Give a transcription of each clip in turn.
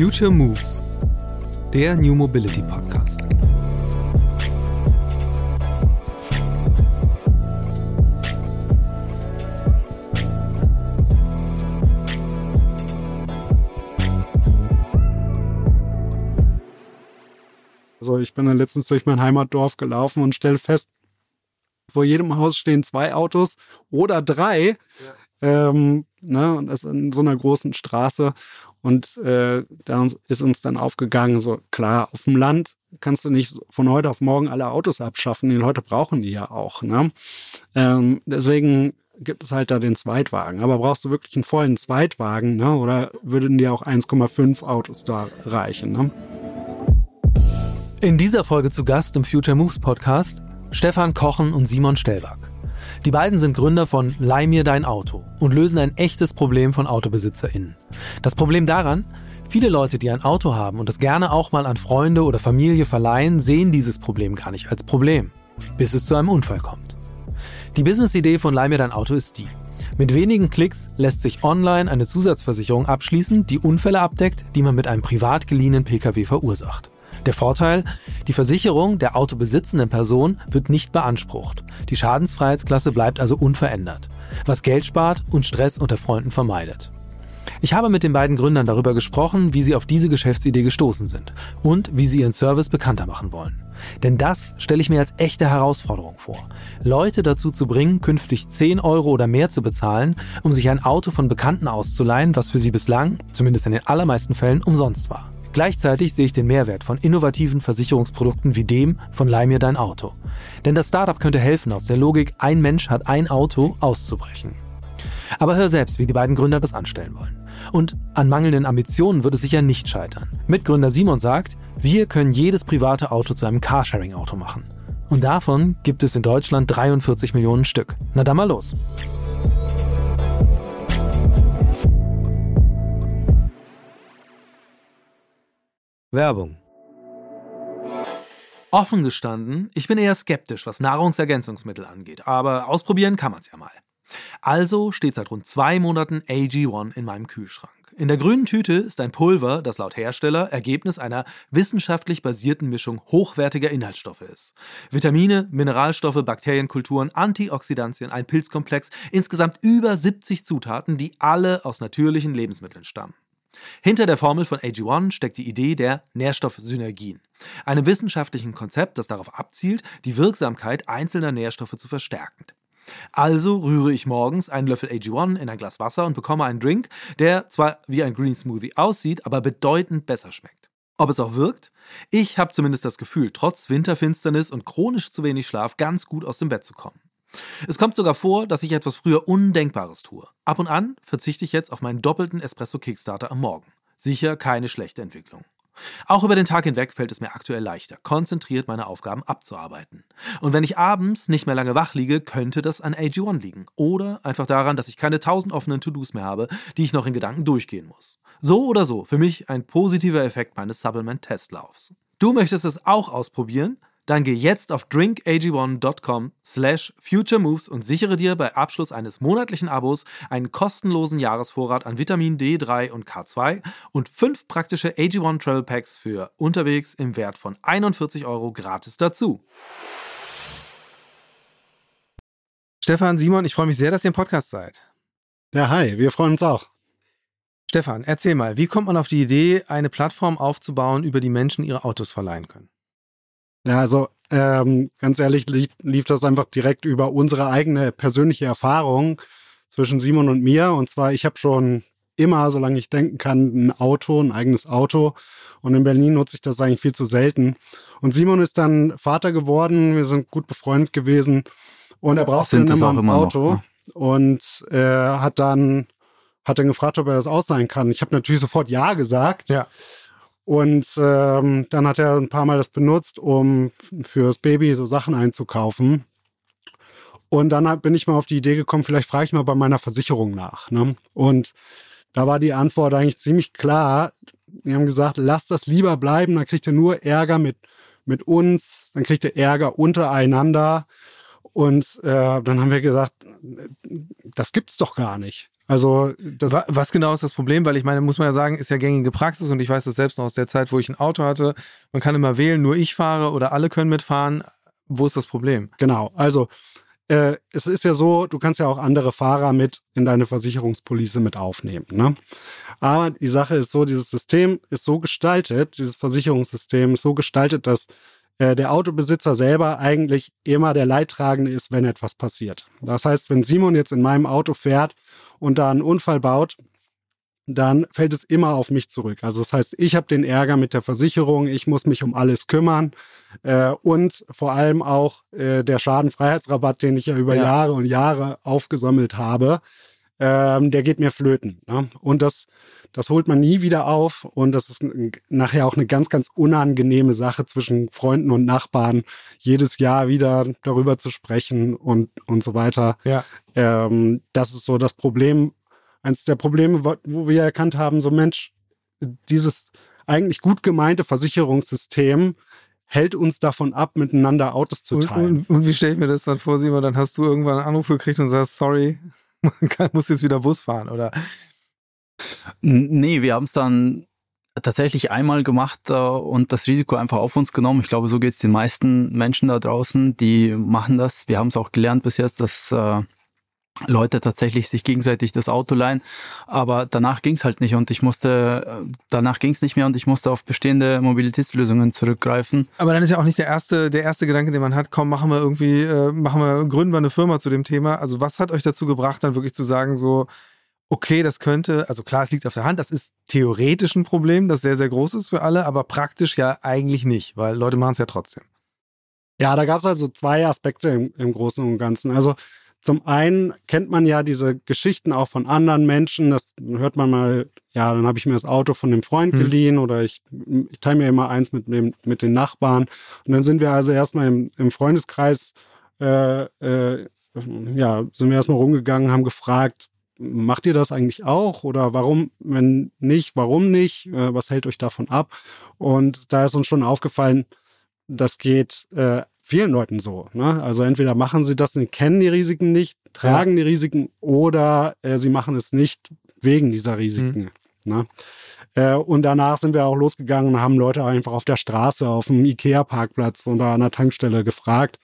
Future Moves, der New Mobility Podcast. Also ich bin dann letztens durch mein Heimatdorf gelaufen und stelle fest, vor jedem Haus stehen zwei Autos oder drei. Ja. Ähm, ne, und das in so einer großen Straße. Und äh, da ist uns dann aufgegangen, so klar, auf dem Land kannst du nicht von heute auf morgen alle Autos abschaffen. Die Leute brauchen die ja auch. Ne? Ähm, deswegen gibt es halt da den Zweitwagen. Aber brauchst du wirklich einen vollen Zweitwagen, ne? Oder würden dir auch 1,5 Autos da reichen, ne? In dieser Folge zu Gast im Future Moves Podcast Stefan Kochen und Simon Stellback. Die beiden sind Gründer von Leih mir dein Auto und lösen ein echtes Problem von AutobesitzerInnen. Das Problem daran, viele Leute, die ein Auto haben und das gerne auch mal an Freunde oder Familie verleihen, sehen dieses Problem gar nicht als Problem, bis es zu einem Unfall kommt. Die Business-Idee von Leih mir dein Auto ist die. Mit wenigen Klicks lässt sich online eine Zusatzversicherung abschließen, die Unfälle abdeckt, die man mit einem privat geliehenen Pkw verursacht. Der Vorteil, die Versicherung der autobesitzenden Person wird nicht beansprucht. Die Schadensfreiheitsklasse bleibt also unverändert, was Geld spart und Stress unter Freunden vermeidet. Ich habe mit den beiden Gründern darüber gesprochen, wie sie auf diese Geschäftsidee gestoßen sind und wie sie ihren Service bekannter machen wollen. Denn das stelle ich mir als echte Herausforderung vor. Leute dazu zu bringen, künftig 10 Euro oder mehr zu bezahlen, um sich ein Auto von Bekannten auszuleihen, was für sie bislang, zumindest in den allermeisten Fällen, umsonst war. Gleichzeitig sehe ich den Mehrwert von innovativen Versicherungsprodukten wie dem von Leih mir dein Auto. Denn das Startup könnte helfen, aus der Logik ein Mensch hat ein Auto auszubrechen. Aber hör selbst, wie die beiden Gründer das anstellen wollen. Und an mangelnden Ambitionen wird es sicher nicht scheitern. Mitgründer Simon sagt, wir können jedes private Auto zu einem Carsharing-Auto machen. Und davon gibt es in Deutschland 43 Millionen Stück. Na dann mal los. Werbung. Offen gestanden, ich bin eher skeptisch, was Nahrungsergänzungsmittel angeht, aber ausprobieren kann man es ja mal. Also steht seit rund zwei Monaten AG1 in meinem Kühlschrank. In der grünen Tüte ist ein Pulver, das laut Hersteller Ergebnis einer wissenschaftlich basierten Mischung hochwertiger Inhaltsstoffe ist. Vitamine, Mineralstoffe, Bakterienkulturen, Antioxidantien, ein Pilzkomplex, insgesamt über 70 Zutaten, die alle aus natürlichen Lebensmitteln stammen. Hinter der Formel von AG1 steckt die Idee der Nährstoffsynergien, einem wissenschaftlichen Konzept, das darauf abzielt, die Wirksamkeit einzelner Nährstoffe zu verstärken. Also rühre ich morgens einen Löffel AG1 in ein Glas Wasser und bekomme einen Drink, der zwar wie ein Green Smoothie aussieht, aber bedeutend besser schmeckt. Ob es auch wirkt? Ich habe zumindest das Gefühl, trotz Winterfinsternis und chronisch zu wenig Schlaf ganz gut aus dem Bett zu kommen. Es kommt sogar vor, dass ich etwas früher Undenkbares tue. Ab und an verzichte ich jetzt auf meinen doppelten Espresso Kickstarter am Morgen. Sicher keine schlechte Entwicklung. Auch über den Tag hinweg fällt es mir aktuell leichter, konzentriert meine Aufgaben abzuarbeiten. Und wenn ich abends nicht mehr lange wach liege, könnte das an AG1 liegen. Oder einfach daran, dass ich keine tausend offenen To-Dos mehr habe, die ich noch in Gedanken durchgehen muss. So oder so, für mich ein positiver Effekt meines Supplement-Testlaufs. Du möchtest es auch ausprobieren? Dann geh jetzt auf drinkag1.com slash futuremoves und sichere dir bei Abschluss eines monatlichen Abos einen kostenlosen Jahresvorrat an Vitamin D3 und K2 und fünf praktische AG1 Travel Packs für unterwegs im Wert von 41 Euro gratis dazu. Stefan, Simon, ich freue mich sehr, dass ihr im Podcast seid. Ja, hi, wir freuen uns auch. Stefan, erzähl mal, wie kommt man auf die Idee, eine Plattform aufzubauen, über die Menschen ihre Autos verleihen können? Ja, also ähm, ganz ehrlich lief, lief das einfach direkt über unsere eigene persönliche Erfahrung zwischen Simon und mir. Und zwar, ich habe schon immer, solange ich denken kann, ein Auto, ein eigenes Auto. Und in Berlin nutze ich das eigentlich viel zu selten. Und Simon ist dann Vater geworden. Wir sind gut befreundet gewesen. Und er brauchte dann immer ein immer Auto. Noch, ne? Und er äh, hat dann hat dann gefragt, ob er das ausleihen kann. Ich habe natürlich sofort Ja gesagt. Ja. Und ähm, dann hat er ein paar Mal das benutzt, um fürs Baby so Sachen einzukaufen. Und dann bin ich mal auf die Idee gekommen, vielleicht frage ich mal bei meiner Versicherung nach. Ne? Und da war die Antwort eigentlich ziemlich klar. Die haben gesagt, lass das lieber bleiben, dann kriegt ihr nur Ärger mit, mit uns, dann kriegt ihr Ärger untereinander. Und äh, dann haben wir gesagt, das gibt's doch gar nicht. Also das was genau ist das Problem? Weil ich meine, muss man ja sagen, ist ja gängige Praxis und ich weiß das selbst noch aus der Zeit, wo ich ein Auto hatte. Man kann immer wählen, nur ich fahre oder alle können mitfahren. Wo ist das Problem? Genau, also äh, es ist ja so, du kannst ja auch andere Fahrer mit in deine Versicherungspolice mit aufnehmen. Ne? Aber die Sache ist so, dieses System ist so gestaltet, dieses Versicherungssystem ist so gestaltet, dass äh, der Autobesitzer selber eigentlich immer der Leidtragende ist, wenn etwas passiert. Das heißt, wenn Simon jetzt in meinem Auto fährt und da einen Unfall baut, dann fällt es immer auf mich zurück. Also das heißt, ich habe den Ärger mit der Versicherung, ich muss mich um alles kümmern äh, und vor allem auch äh, der Schadenfreiheitsrabatt, den ich ja über ja. Jahre und Jahre aufgesammelt habe, ähm, der geht mir flöten. Ne? Und das, das holt man nie wieder auf und das ist nachher auch eine ganz, ganz unangenehme Sache zwischen Freunden und Nachbarn, jedes Jahr wieder darüber zu sprechen und, und so weiter. Ja. Ähm, das ist so das Problem, eines der Probleme, wo wir erkannt haben, so Mensch, dieses eigentlich gut gemeinte Versicherungssystem hält uns davon ab, miteinander Autos zu teilen. Und, und, und wie stelle ich mir das dann vor, Simon? Dann hast du irgendwann einen Anruf gekriegt und sagst, sorry, man muss jetzt wieder Bus fahren, oder? Nee, wir haben es dann tatsächlich einmal gemacht äh, und das Risiko einfach auf uns genommen. Ich glaube, so geht es den meisten Menschen da draußen, die machen das. Wir haben es auch gelernt bis jetzt, dass äh, Leute tatsächlich sich gegenseitig das Auto leihen. Aber danach ging es halt nicht und ich musste, danach ging es nicht mehr und ich musste auf bestehende Mobilitätslösungen zurückgreifen. Aber dann ist ja auch nicht der erste, der erste Gedanke, den man hat, komm, machen wir irgendwie, äh, machen wir, gründen wir eine Firma zu dem Thema. Also was hat euch dazu gebracht, dann wirklich zu sagen, so, okay, das könnte, also klar, es liegt auf der Hand, das ist theoretisch ein Problem, das sehr, sehr groß ist für alle, aber praktisch ja eigentlich nicht, weil Leute machen es ja trotzdem. Ja, da gab es also zwei Aspekte im, im Großen und Ganzen. Also zum einen kennt man ja diese Geschichten auch von anderen Menschen. Das hört man mal, ja, dann habe ich mir das Auto von dem Freund mhm. geliehen oder ich, ich teile mir immer eins mit, dem, mit den Nachbarn. Und dann sind wir also erstmal im, im Freundeskreis, äh, äh, ja, sind wir erstmal rumgegangen, haben gefragt, macht ihr das eigentlich auch? Oder warum, wenn nicht, warum nicht? Äh, was hält euch davon ab? Und da ist uns schon aufgefallen, das geht äh, vielen Leuten so. Ne? Also entweder machen sie das und kennen die Risiken nicht, tragen ja. die Risiken oder äh, sie machen es nicht wegen dieser Risiken. Mhm. Ne? Äh, und danach sind wir auch losgegangen und haben Leute einfach auf der Straße, auf dem Ikea-Parkplatz oder an der Tankstelle gefragt,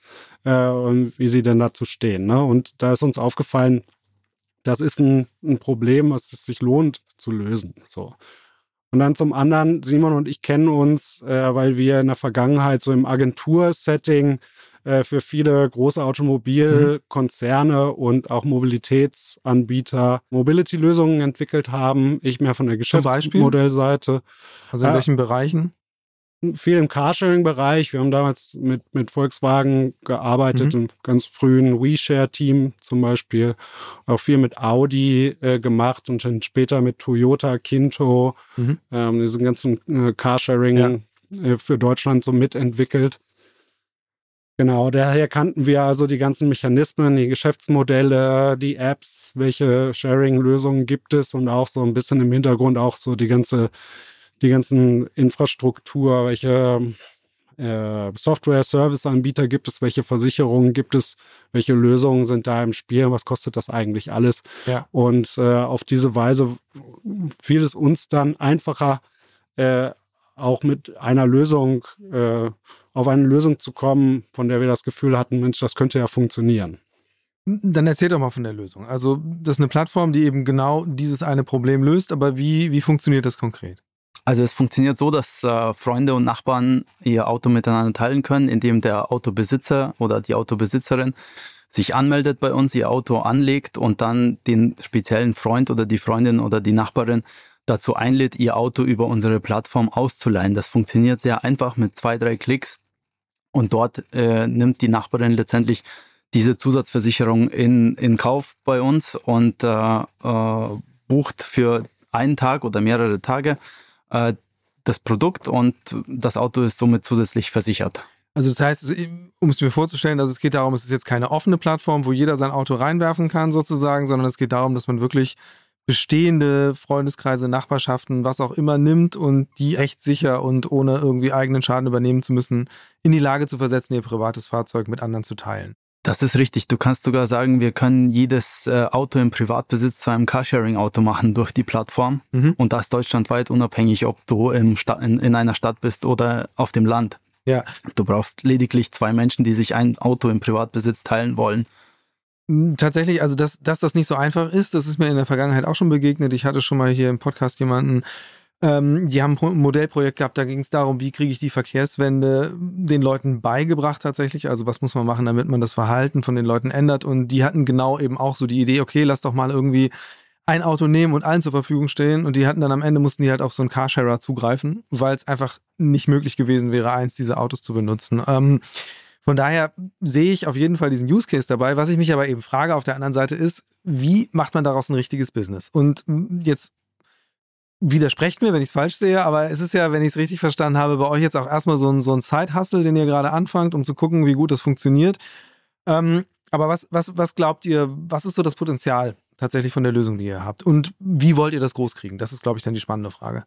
äh, wie sie denn dazu stehen. Ne? Und da ist uns aufgefallen, das ist ein, ein Problem, was es sich lohnt zu lösen. So. Und dann zum anderen, Simon und ich kennen uns, äh, weil wir in der Vergangenheit so im Agentursetting äh, für viele große Automobilkonzerne mhm. und auch Mobilitätsanbieter Mobility-Lösungen entwickelt haben. Ich mehr von der Geschäftsmodellseite. Also in äh, welchen Bereichen? Viel im Carsharing-Bereich. Wir haben damals mit, mit Volkswagen gearbeitet, mhm. im ganz frühen WeShare-Team zum Beispiel. Auch viel mit Audi äh, gemacht und dann später mit Toyota, Kinto, mhm. ähm, diesen ganzen äh, Carsharing ja. äh, für Deutschland so mitentwickelt. Genau, daher kannten wir also die ganzen Mechanismen, die Geschäftsmodelle, die Apps, welche Sharing-Lösungen gibt es und auch so ein bisschen im Hintergrund auch so die ganze die ganzen Infrastruktur, welche äh, Software-Service-Anbieter gibt es, welche Versicherungen gibt es, welche Lösungen sind da im Spiel, was kostet das eigentlich alles. Ja. Und äh, auf diese Weise fiel es uns dann einfacher, äh, auch mit einer Lösung, äh, auf eine Lösung zu kommen, von der wir das Gefühl hatten, Mensch, das könnte ja funktionieren. Dann erzähl doch mal von der Lösung. Also, das ist eine Plattform, die eben genau dieses eine Problem löst, aber wie, wie funktioniert das konkret? Also es funktioniert so, dass äh, Freunde und Nachbarn ihr Auto miteinander teilen können, indem der Autobesitzer oder die Autobesitzerin sich anmeldet bei uns, ihr Auto anlegt und dann den speziellen Freund oder die Freundin oder die Nachbarin dazu einlädt, ihr Auto über unsere Plattform auszuleihen. Das funktioniert sehr einfach mit zwei, drei Klicks und dort äh, nimmt die Nachbarin letztendlich diese Zusatzversicherung in, in Kauf bei uns und äh, äh, bucht für einen Tag oder mehrere Tage äh, das Produkt und das Auto ist somit zusätzlich versichert. Also das heißt, um es mir vorzustellen, dass es geht darum, es ist jetzt keine offene Plattform, wo jeder sein Auto reinwerfen kann sozusagen, sondern es geht darum, dass man wirklich bestehende Freundeskreise, Nachbarschaften, was auch immer nimmt und die echt sicher und ohne irgendwie eigenen Schaden übernehmen zu müssen, in die Lage zu versetzen, ihr privates Fahrzeug mit anderen zu teilen. Das ist richtig. Du kannst sogar sagen, wir können jedes äh, Auto im Privatbesitz zu einem Carsharing-Auto machen durch die Plattform. Mhm. Und das deutschlandweit unabhängig, ob du im in, in einer Stadt bist oder auf dem Land. Ja. Du brauchst lediglich zwei Menschen, die sich ein Auto im Privatbesitz teilen wollen. Hm, tatsächlich, also dass, dass das nicht so einfach ist, das ist mir in der Vergangenheit auch schon begegnet. Ich hatte schon mal hier im Podcast jemanden, ähm, die haben ein Modellprojekt gehabt, da ging es darum, wie kriege ich die Verkehrswende den Leuten beigebracht tatsächlich. Also was muss man machen, damit man das Verhalten von den Leuten ändert. Und die hatten genau eben auch so die Idee, okay, lass doch mal irgendwie ein Auto nehmen und allen zur Verfügung stehen. Und die hatten dann am Ende, mussten die halt auf so einen Carsharer zugreifen, weil es einfach nicht möglich gewesen wäre, eins dieser Autos zu benutzen. Ähm, von daher sehe ich auf jeden Fall diesen Use Case dabei. Was ich mich aber eben frage auf der anderen Seite ist, wie macht man daraus ein richtiges Business? Und jetzt widersprecht mir, wenn ich es falsch sehe, aber es ist ja, wenn ich es richtig verstanden habe, bei euch jetzt auch erstmal so ein, so ein Side-Hustle, den ihr gerade anfangt, um zu gucken, wie gut das funktioniert. Ähm, aber was, was, was glaubt ihr, was ist so das Potenzial tatsächlich von der Lösung, die ihr habt? Und wie wollt ihr das groß kriegen? Das ist, glaube ich, dann die spannende Frage.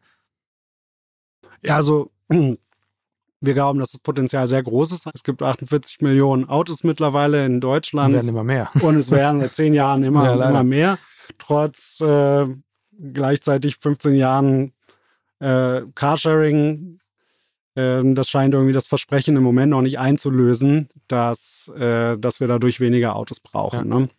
Ja, also wir glauben, dass das Potenzial sehr groß ist. Es gibt 48 Millionen Autos mittlerweile in Deutschland. Und werden immer mehr. Und es werden seit zehn Jahren immer, ja, immer mehr. Trotz äh, gleichzeitig 15 Jahren äh, Carsharing. Äh, das scheint irgendwie das Versprechen im Moment noch nicht einzulösen, dass, äh, dass wir dadurch weniger Autos brauchen. Ja. Ne?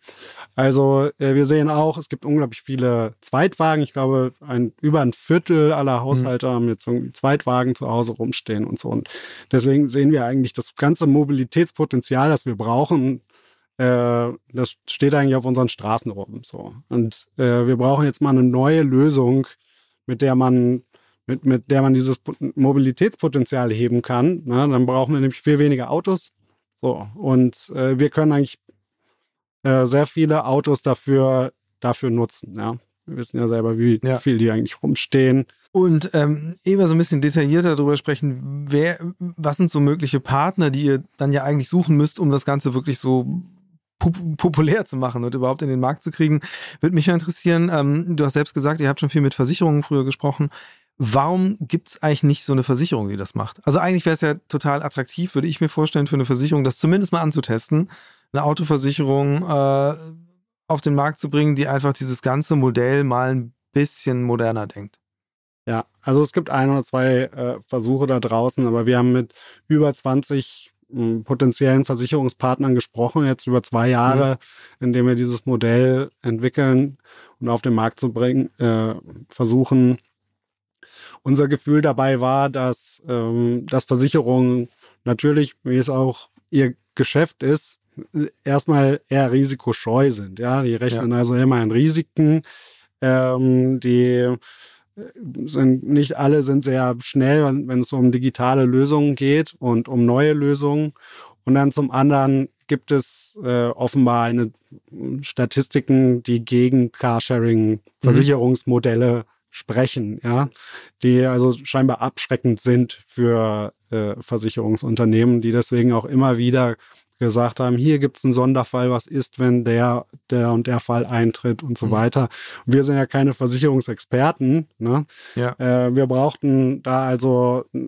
Also äh, wir sehen auch, es gibt unglaublich viele Zweitwagen. Ich glaube, ein, über ein Viertel aller Haushalte mhm. haben jetzt irgendwie Zweitwagen zu Hause rumstehen und so. Und deswegen sehen wir eigentlich das ganze Mobilitätspotenzial, das wir brauchen, äh, das steht eigentlich auf unseren Straßen rum. So. Und äh, wir brauchen jetzt mal eine neue Lösung, mit der man, mit, mit der man dieses Mobilitätspotenzial heben kann. Na, dann brauchen wir nämlich viel weniger Autos. So. Und äh, wir können eigentlich äh, sehr viele Autos dafür, dafür nutzen. Ja. Wir wissen ja selber, wie ja. viel die eigentlich rumstehen. Und ähm, eher so ein bisschen detaillierter darüber sprechen, wer, was sind so mögliche Partner, die ihr dann ja eigentlich suchen müsst, um das Ganze wirklich so populär zu machen und überhaupt in den Markt zu kriegen. Würde mich ja interessieren, ähm, du hast selbst gesagt, ihr habt schon viel mit Versicherungen früher gesprochen. Warum gibt es eigentlich nicht so eine Versicherung, die das macht? Also eigentlich wäre es ja total attraktiv, würde ich mir vorstellen, für eine Versicherung, das zumindest mal anzutesten, eine Autoversicherung äh, auf den Markt zu bringen, die einfach dieses ganze Modell mal ein bisschen moderner denkt. Ja, also es gibt ein oder zwei äh, Versuche da draußen, aber wir haben mit über 20 potenziellen Versicherungspartnern gesprochen, jetzt über zwei Jahre, mhm. indem wir dieses Modell entwickeln und auf den Markt zu bringen, äh, versuchen. Unser Gefühl dabei war, dass, ähm, dass Versicherungen natürlich, wie es auch ihr Geschäft ist, erstmal eher risikoscheu sind. Ja, die rechnen ja. also immer in Risiken. Ähm, die sind nicht alle sind sehr schnell, wenn es um digitale Lösungen geht und um neue Lösungen. Und dann zum anderen gibt es äh, offenbar eine Statistiken, die gegen Carsharing-Versicherungsmodelle mhm. sprechen, ja, die also scheinbar abschreckend sind für äh, Versicherungsunternehmen, die deswegen auch immer wieder gesagt haben, hier gibt es einen Sonderfall, was ist, wenn der, der und der Fall eintritt und so mhm. weiter. wir sind ja keine Versicherungsexperten. Ne? Ja. Äh, wir brauchten da also äh,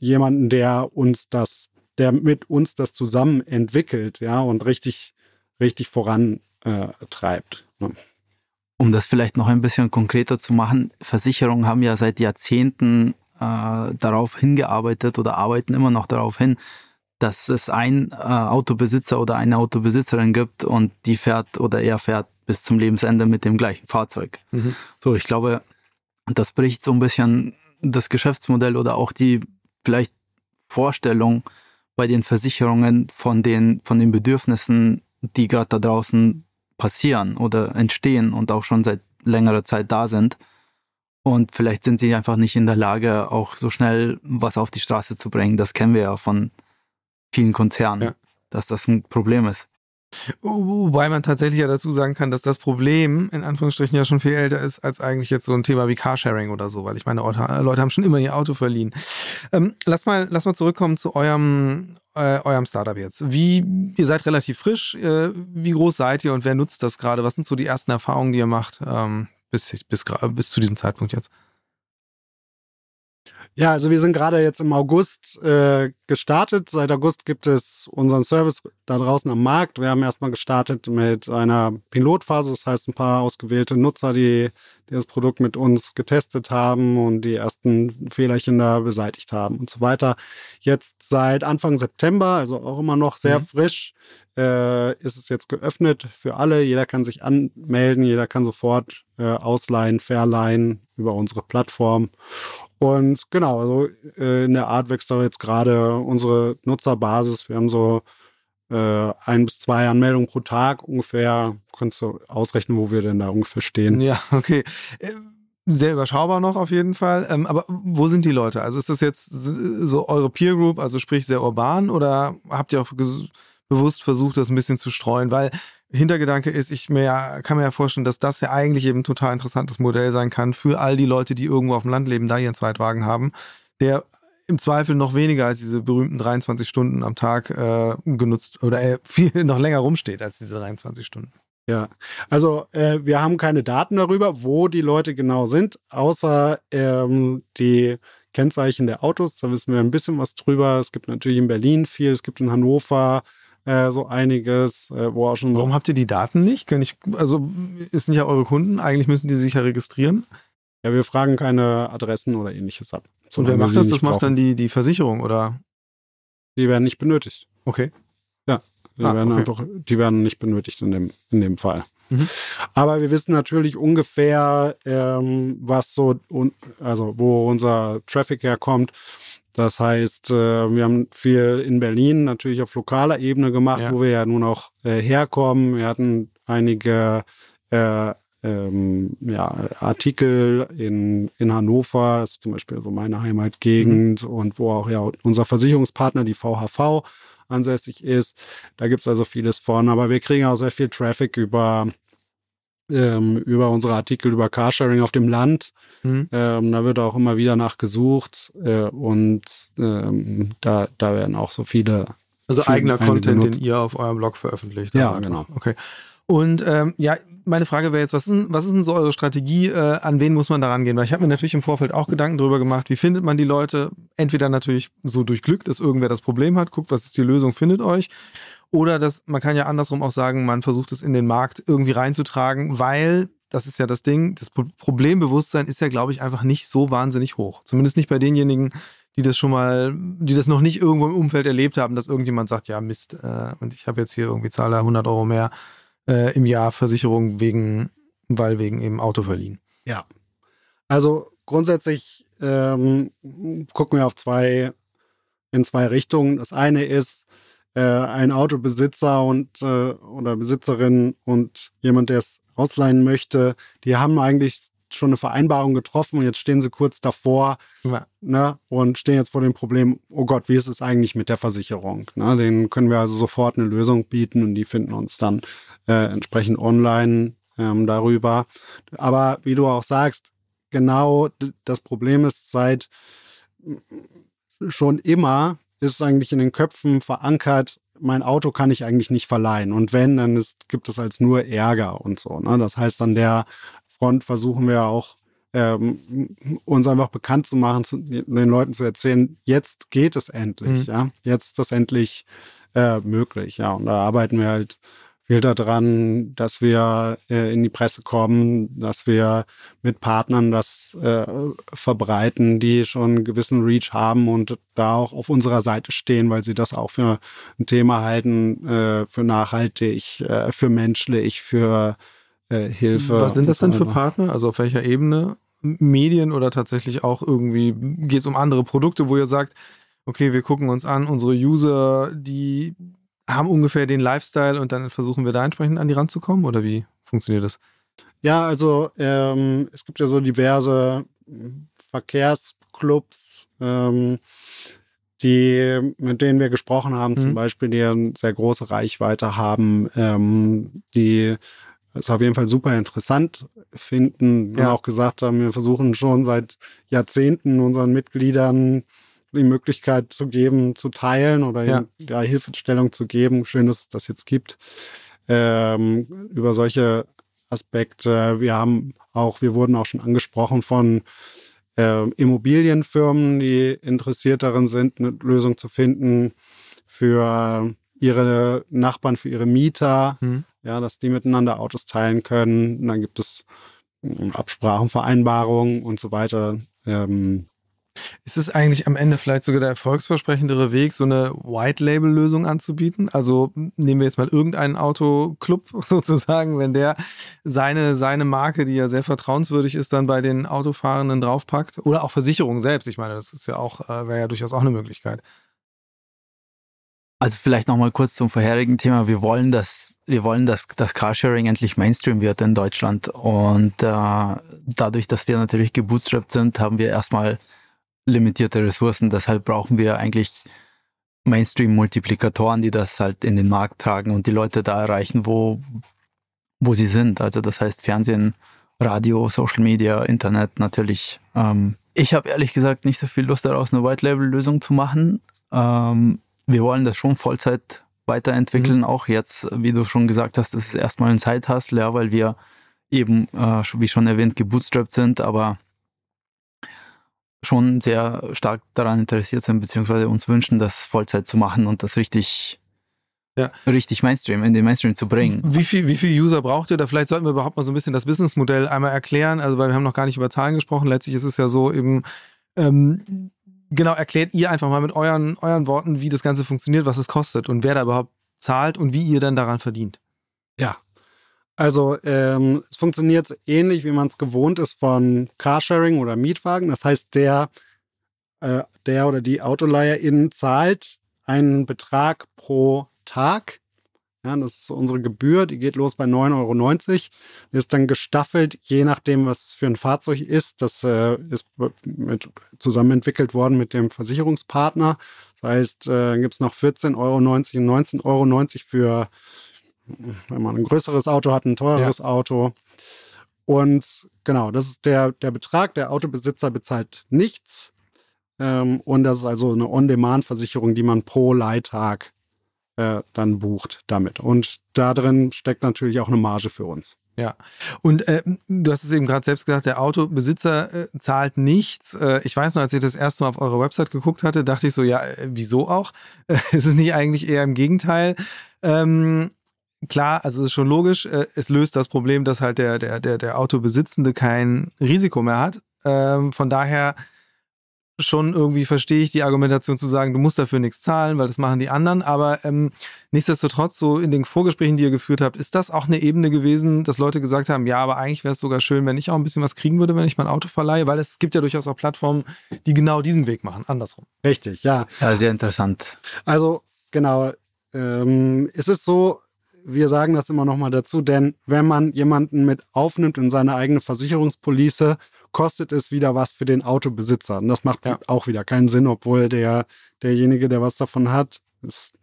jemanden, der uns das, der mit uns das zusammen entwickelt, ja, und richtig, richtig vorantreibt. Äh, ne? Um das vielleicht noch ein bisschen konkreter zu machen, Versicherungen haben ja seit Jahrzehnten äh, darauf hingearbeitet oder arbeiten immer noch darauf hin, dass es ein äh, Autobesitzer oder eine Autobesitzerin gibt und die fährt oder er fährt bis zum Lebensende mit dem gleichen Fahrzeug. Mhm. So, ich glaube, das bricht so ein bisschen das Geschäftsmodell oder auch die vielleicht Vorstellung bei den Versicherungen von den, von den Bedürfnissen, die gerade da draußen passieren oder entstehen und auch schon seit längerer Zeit da sind. Und vielleicht sind sie einfach nicht in der Lage, auch so schnell was auf die Straße zu bringen. Das kennen wir ja von vielen Konzernen, ja. dass das ein Problem ist. Wobei man tatsächlich ja dazu sagen kann, dass das Problem in Anführungsstrichen ja schon viel älter ist als eigentlich jetzt so ein Thema wie Carsharing oder so, weil ich meine, Leute haben schon immer ihr Auto verliehen. Ähm, lass, mal, lass mal zurückkommen zu eurem, äh, eurem Startup jetzt. Wie, ihr seid relativ frisch, äh, wie groß seid ihr und wer nutzt das gerade? Was sind so die ersten Erfahrungen, die ihr macht ähm, bis, bis, bis zu diesem Zeitpunkt jetzt? Ja, also wir sind gerade jetzt im August äh, gestartet. Seit August gibt es unseren Service da draußen am Markt. Wir haben erstmal gestartet mit einer Pilotphase, das heißt ein paar ausgewählte Nutzer, die, die das Produkt mit uns getestet haben und die ersten Fehlerchen da beseitigt haben und so weiter. Jetzt seit Anfang September, also auch immer noch sehr mhm. frisch, äh, ist es jetzt geöffnet für alle. Jeder kann sich anmelden, jeder kann sofort äh, ausleihen, verleihen über unsere Plattform. Und genau, also äh, in der Art wächst auch jetzt gerade unsere Nutzerbasis. Wir haben so äh, ein bis zwei Anmeldungen pro Tag ungefähr. Kannst du ausrechnen, wo wir denn da ungefähr stehen? Ja, okay. Äh, sehr überschaubar noch auf jeden Fall. Ähm, aber wo sind die Leute? Also ist das jetzt so eure Peer Group, also sprich sehr urban, oder habt ihr auch bewusst versucht, das ein bisschen zu streuen? Weil Hintergedanke ist, ich mir, kann mir ja vorstellen, dass das ja eigentlich eben ein total interessantes Modell sein kann für all die Leute, die irgendwo auf dem Land leben, da ihren Zweitwagen haben, der im Zweifel noch weniger als diese berühmten 23 Stunden am Tag äh, genutzt oder äh, viel noch länger rumsteht als diese 23 Stunden. Ja, also äh, wir haben keine Daten darüber, wo die Leute genau sind, außer ähm, die Kennzeichen der Autos. Da wissen wir ein bisschen was drüber. Es gibt natürlich in Berlin viel, es gibt in Hannover, äh, so einiges, äh, wo auch schon. Warum habt ihr die Daten nicht? Kann ich, also, ist nicht ja eure Kunden, eigentlich müssen die sich ja registrieren. Ja, wir fragen keine Adressen oder ähnliches ab. Und wer macht das? Das macht dann die, die Versicherung, oder? Die werden nicht benötigt. Okay. Ja, die ah, werden okay. einfach, die werden nicht benötigt in dem, in dem Fall. Mhm. Aber wir wissen natürlich ungefähr, ähm, was so, also wo unser Traffic herkommt. Das heißt, äh, wir haben viel in Berlin natürlich auf lokaler Ebene gemacht, ja. wo wir ja nun auch äh, herkommen. Wir hatten einige äh, ähm, ja, Artikel in, in Hannover, das ist zum Beispiel so meine Heimatgegend mhm. und wo auch ja unser Versicherungspartner, die VHV, ansässig ist. Da gibt es also vieles von, aber wir kriegen auch sehr viel Traffic über ähm, über unsere Artikel über Carsharing auf dem Land. Mhm. Ähm, da wird auch immer wieder nachgesucht äh, und ähm, da, da werden auch so viele. Also eigener Content, den ihr auf eurem Blog veröffentlicht. Ja, genau. Okay. Und ähm, ja, meine Frage wäre jetzt, was ist, denn, was ist denn so eure Strategie? Äh, an wen muss man da rangehen? Weil ich habe mir natürlich im Vorfeld auch Gedanken darüber gemacht, wie findet man die Leute? Entweder natürlich so durch Glück, dass irgendwer das Problem hat, guckt, was ist die Lösung, findet euch. Oder dass man kann ja andersrum auch sagen, man versucht es in den Markt irgendwie reinzutragen, weil das ist ja das Ding, das Problembewusstsein ist ja, glaube ich, einfach nicht so wahnsinnig hoch. Zumindest nicht bei denjenigen, die das schon mal, die das noch nicht irgendwo im Umfeld erlebt haben, dass irgendjemand sagt, ja Mist, äh, und ich habe jetzt hier irgendwie zahle 100 Euro mehr äh, im Jahr Versicherung wegen, weil wegen eben Auto verliehen. Ja, also grundsätzlich ähm, gucken wir auf zwei in zwei Richtungen. Das eine ist äh, ein Autobesitzer und äh, oder Besitzerin und jemand, der es ausleihen möchte, die haben eigentlich schon eine Vereinbarung getroffen und jetzt stehen sie kurz davor ja. ne, und stehen jetzt vor dem Problem, oh Gott, wie ist es eigentlich mit der Versicherung? Ne, denen können wir also sofort eine Lösung bieten und die finden uns dann äh, entsprechend online ähm, darüber. Aber wie du auch sagst, genau das Problem ist seit schon immer ist eigentlich in den Köpfen verankert, mein Auto kann ich eigentlich nicht verleihen. Und wenn, dann ist, gibt es als nur Ärger und so. Ne? Das heißt, an der Front versuchen wir auch, ähm, uns einfach bekannt zu machen, zu, den Leuten zu erzählen, jetzt geht es endlich, mhm. ja. Jetzt ist das endlich äh, möglich, ja. Und da arbeiten wir halt viel daran, dass wir äh, in die Presse kommen, dass wir mit Partnern das äh, verbreiten, die schon einen gewissen Reach haben und da auch auf unserer Seite stehen, weil sie das auch für ein Thema halten, äh, für nachhaltig, äh, für menschlich, für äh, Hilfe. Was sind das denn für Partner? Also auf welcher Ebene? Medien oder tatsächlich auch irgendwie geht es um andere Produkte, wo ihr sagt, okay, wir gucken uns an, unsere User, die haben ungefähr den Lifestyle und dann versuchen wir da entsprechend an die ranzukommen oder wie funktioniert das? Ja, also ähm, es gibt ja so diverse Verkehrsclubs, ähm, die, mit denen wir gesprochen haben, mhm. zum Beispiel, die eine sehr große Reichweite haben, ähm, die es auf jeden Fall super interessant finden ja. und auch gesagt haben, wir versuchen schon seit Jahrzehnten unseren Mitgliedern die Möglichkeit zu geben, zu teilen oder ja. ja Hilfestellung zu geben. Schön, dass es das jetzt gibt. Ähm, über solche Aspekte. Wir haben auch, wir wurden auch schon angesprochen von äh, Immobilienfirmen, die interessiert darin sind, eine Lösung zu finden für ihre Nachbarn, für ihre Mieter, mhm. ja, dass die miteinander Autos teilen können. Und dann gibt es hm, Absprachen, Vereinbarungen und so weiter. Ähm, ist es eigentlich am Ende vielleicht sogar der erfolgsversprechendere Weg, so eine White-Label-Lösung anzubieten? Also nehmen wir jetzt mal irgendeinen Autoclub sozusagen, wenn der seine, seine Marke, die ja sehr vertrauenswürdig ist, dann bei den Autofahrenden draufpackt. Oder auch Versicherungen selbst. Ich meine, das ist ja auch, äh, wäre ja durchaus auch eine Möglichkeit. Also vielleicht nochmal kurz zum vorherigen Thema. Wir wollen, dass wir wollen, dass das Carsharing endlich Mainstream wird in Deutschland. Und äh, dadurch, dass wir natürlich gebootstrapped sind, haben wir erstmal limitierte Ressourcen. Deshalb brauchen wir eigentlich Mainstream-Multiplikatoren, die das halt in den Markt tragen und die Leute da erreichen, wo, wo sie sind. Also das heißt Fernsehen, Radio, Social Media, Internet natürlich. Ähm, ich habe ehrlich gesagt nicht so viel Lust daraus, eine White-Label-Lösung zu machen. Ähm, wir wollen das schon Vollzeit weiterentwickeln, mhm. auch jetzt, wie du schon gesagt hast, das ist erstmal ein Side-Hustle, ja, weil wir eben, äh, wie schon erwähnt, gebootstrapped sind, aber schon sehr stark daran interessiert sind, beziehungsweise uns wünschen, das Vollzeit zu machen und das richtig, ja. richtig Mainstream, in den Mainstream zu bringen. Wie viel, wie viel User braucht ihr? Da vielleicht sollten wir überhaupt mal so ein bisschen das Businessmodell einmal erklären. Also, weil wir haben noch gar nicht über Zahlen gesprochen. Letztlich ist es ja so eben, ähm, genau, erklärt ihr einfach mal mit euren, euren Worten, wie das Ganze funktioniert, was es kostet und wer da überhaupt zahlt und wie ihr dann daran verdient. Ja, also ähm, es funktioniert ähnlich, wie man es gewohnt ist von Carsharing oder Mietwagen. Das heißt, der, äh, der oder die Autoleiherin zahlt einen Betrag pro Tag. Ja, das ist unsere Gebühr, die geht los bei 9,90 Euro. Ist dann gestaffelt, je nachdem, was es für ein Fahrzeug ist. Das äh, ist mit, zusammen entwickelt worden mit dem Versicherungspartner. Das heißt, äh, gibt es noch 14,90 Euro und 19,90 Euro für wenn man ein größeres Auto hat, ein teureres ja. Auto. Und genau, das ist der, der Betrag. Der Autobesitzer bezahlt nichts. Ähm, und das ist also eine On-Demand-Versicherung, die man pro Leihtag äh, dann bucht damit. Und da drin steckt natürlich auch eine Marge für uns. Ja, und äh, du hast es eben gerade selbst gesagt, der Autobesitzer äh, zahlt nichts. Äh, ich weiß noch, als ich das erste Mal auf eure Website geguckt hatte, dachte ich so, ja, äh, wieso auch? ist es nicht eigentlich eher im Gegenteil? Ähm, klar, also es ist schon logisch, äh, es löst das Problem, dass halt der, der, der, der Autobesitzende kein Risiko mehr hat. Ähm, von daher schon irgendwie verstehe ich die Argumentation zu sagen, du musst dafür nichts zahlen, weil das machen die anderen. Aber ähm, nichtsdestotrotz, so in den Vorgesprächen, die ihr geführt habt, ist das auch eine Ebene gewesen, dass Leute gesagt haben, ja, aber eigentlich wäre es sogar schön, wenn ich auch ein bisschen was kriegen würde, wenn ich mein Auto verleihe, weil es gibt ja durchaus auch Plattformen, die genau diesen Weg machen, andersrum. Richtig, ja. Ja, sehr interessant. Also genau, ähm, es ist so, wir sagen das immer nochmal dazu, denn wenn man jemanden mit aufnimmt in seine eigene Versicherungspolice, kostet es wieder was für den Autobesitzer. Und das macht ja. auch wieder keinen Sinn, obwohl der, derjenige, der was davon hat, ist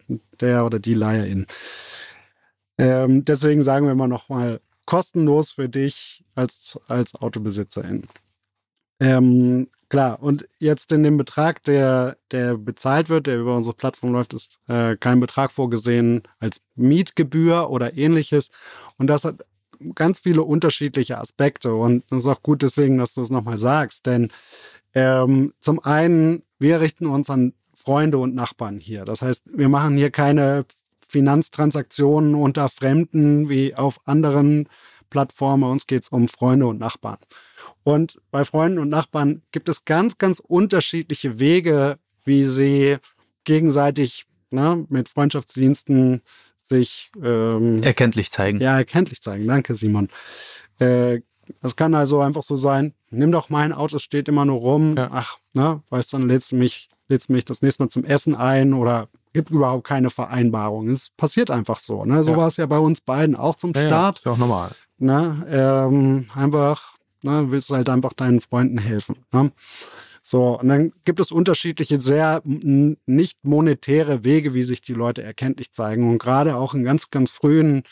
der oder die Leiherin. Ähm, deswegen sagen wir immer nochmal, kostenlos für dich als, als Autobesitzerin. Ähm, Klar, und jetzt in dem Betrag, der, der bezahlt wird, der über unsere Plattform läuft, ist äh, kein Betrag vorgesehen als Mietgebühr oder ähnliches. Und das hat ganz viele unterschiedliche Aspekte. Und das ist auch gut deswegen, dass du es nochmal sagst. Denn ähm, zum einen, wir richten uns an Freunde und Nachbarn hier. Das heißt, wir machen hier keine Finanztransaktionen unter Fremden wie auf anderen Plattformen. Bei uns geht es um Freunde und Nachbarn. Und bei Freunden und Nachbarn gibt es ganz, ganz unterschiedliche Wege, wie sie gegenseitig ne, mit Freundschaftsdiensten sich ähm, erkenntlich zeigen. Ja, erkenntlich zeigen. Danke, Simon. Äh, das kann also einfach so sein, nimm doch mein Auto, es steht immer nur rum. Ja. Ach, ne, weißt du, dann lädst du mich, lädst mich das nächste Mal zum Essen ein oder gibt überhaupt keine Vereinbarung. Es passiert einfach so. Ne? So ja. war es ja bei uns beiden auch zum ja, Start. Ja, ist ja auch normal. Ne? Ähm, einfach Ne? Willst du halt einfach deinen Freunden helfen. Ne? So, und dann gibt es unterschiedliche, sehr nicht monetäre Wege, wie sich die Leute erkenntlich zeigen. Und gerade auch in ganz, ganz frühen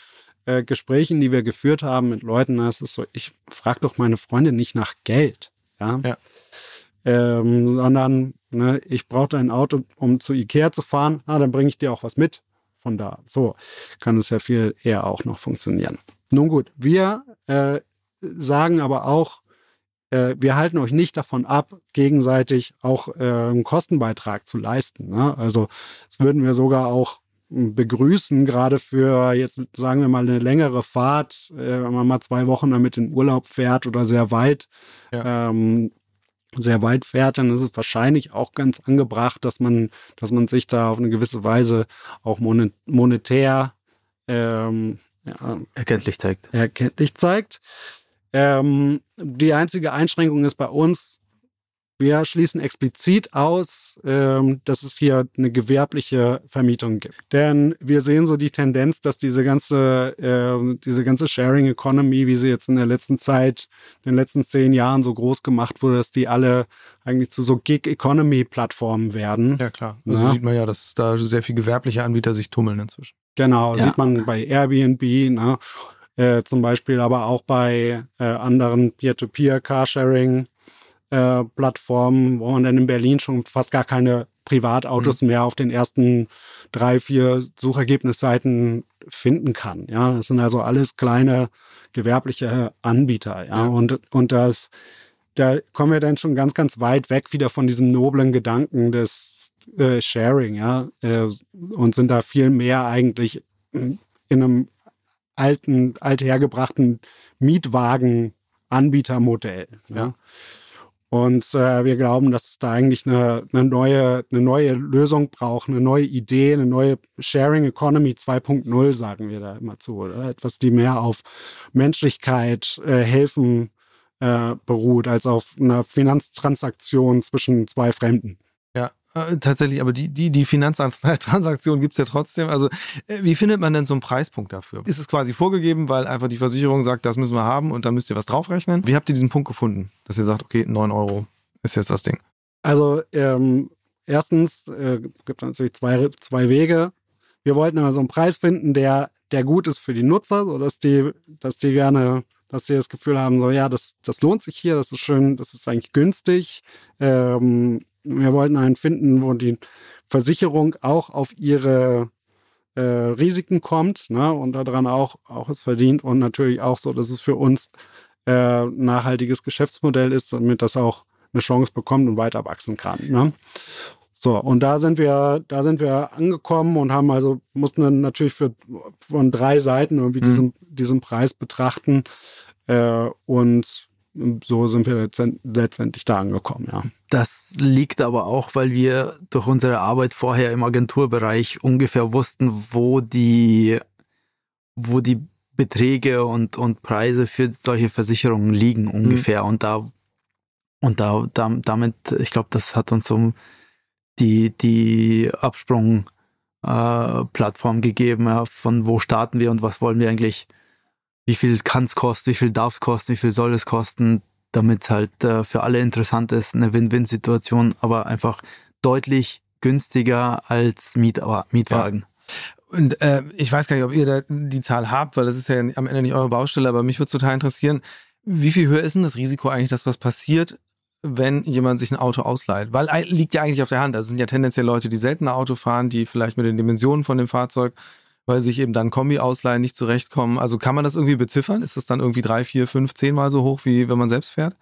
äh, Gesprächen, die wir geführt haben mit Leuten, da ist es so, ich frage doch meine Freunde nicht nach Geld. Ja. ja. Ähm, sondern ne, ich brauche dein Auto, um zu Ikea zu fahren. Ah, dann bringe ich dir auch was mit. Von da. So kann es ja viel eher auch noch funktionieren. Nun gut, wir äh, sagen aber auch, äh, wir halten euch nicht davon ab, gegenseitig auch äh, einen Kostenbeitrag zu leisten. Ne? Also das würden wir sogar auch hm, begrüßen, gerade für jetzt sagen wir mal eine längere Fahrt, äh, wenn man mal zwei Wochen damit in Urlaub fährt oder sehr weit, ja. ähm, sehr weit fährt, dann ist es wahrscheinlich auch ganz angebracht, dass man, dass man sich da auf eine gewisse Weise auch monetär ähm, ja, erkenntlich zeigt. Erkenntlich zeigt. Ähm, die einzige Einschränkung ist bei uns, wir schließen explizit aus, ähm, dass es hier eine gewerbliche Vermietung gibt. Denn wir sehen so die Tendenz, dass diese ganze, äh, diese ganze Sharing Economy, wie sie jetzt in der letzten Zeit, in den letzten zehn Jahren so groß gemacht wurde, dass die alle eigentlich zu so Gig Economy Plattformen werden. Ja, klar. Also ja. sieht man ja, dass da sehr viele gewerbliche Anbieter sich tummeln inzwischen. Genau, ja. sieht man bei Airbnb, ne? Äh, zum Beispiel aber auch bei äh, anderen Peer-to-Peer-Carsharing äh, Plattformen, wo man dann in Berlin schon fast gar keine Privatautos mhm. mehr auf den ersten drei, vier Suchergebnisseiten finden kann. Ja, das sind also alles kleine gewerbliche Anbieter. Ja, ja. und, und das, da kommen wir dann schon ganz, ganz weit weg wieder von diesem noblen Gedanken des äh, Sharing, ja, äh, und sind da viel mehr eigentlich in einem alten, althergebrachten Mietwagen-Anbietermodell. Ja. ja. Und äh, wir glauben, dass es da eigentlich eine, eine, neue, eine neue Lösung braucht, eine neue Idee, eine neue Sharing Economy 2.0, sagen wir da immer zu. Oder? Etwas, die mehr auf Menschlichkeit, äh, Helfen äh, beruht, als auf einer Finanztransaktion zwischen zwei Fremden. Äh, tatsächlich, aber die, die, die Finanztransaktion gibt's ja trotzdem. Also, äh, wie findet man denn so einen Preispunkt dafür? Ist es quasi vorgegeben, weil einfach die Versicherung sagt, das müssen wir haben und da müsst ihr was draufrechnen? Wie habt ihr diesen Punkt gefunden, dass ihr sagt, okay, 9 Euro ist jetzt das Ding? Also, ähm, erstens äh, gibt es natürlich zwei, zwei Wege. Wir wollten aber so einen Preis finden, der, der gut ist für die Nutzer, sodass die, dass die gerne dass die das Gefühl haben, so ja, das, das lohnt sich hier, das ist schön, das ist eigentlich günstig. Ähm, wir wollten einen finden, wo die Versicherung auch auf ihre äh, Risiken kommt ne, und daran auch, auch es verdient und natürlich auch so, dass es für uns äh, nachhaltiges Geschäftsmodell ist, damit das auch eine Chance bekommt und weiter wachsen kann. Ne? So, und da sind wir, da sind wir angekommen und haben also, mussten dann natürlich für, von drei Seiten irgendwie mhm. diesen, diesen Preis betrachten. Äh, und so sind wir letztendlich da angekommen, ja. Das liegt aber auch, weil wir durch unsere Arbeit vorher im Agenturbereich ungefähr wussten, wo die, wo die Beträge und, und Preise für solche Versicherungen liegen ungefähr. Mhm. Und da, und da, da damit, ich glaube, das hat uns so die, die Absprung äh, gegeben, ja, von wo starten wir und was wollen wir eigentlich wie viel kann es kosten, wie viel darf es kosten, wie viel soll es kosten, damit es halt äh, für alle interessant ist, eine Win-Win-Situation, aber einfach deutlich günstiger als Miet Mietwagen. Ja. Und äh, ich weiß gar nicht, ob ihr da die Zahl habt, weil das ist ja am Ende nicht eure Baustelle, aber mich würde total interessieren, wie viel höher ist denn das Risiko eigentlich, dass was passiert, wenn jemand sich ein Auto ausleiht? Weil äh, liegt ja eigentlich auf der Hand. Das sind ja tendenziell Leute, die selten ein Auto fahren, die vielleicht mit den Dimensionen von dem Fahrzeug weil sich eben dann Kombi ausleihen nicht zurechtkommen. Also kann man das irgendwie beziffern? Ist das dann irgendwie drei, vier, fünf, zehnmal so hoch, wie wenn man selbst fährt?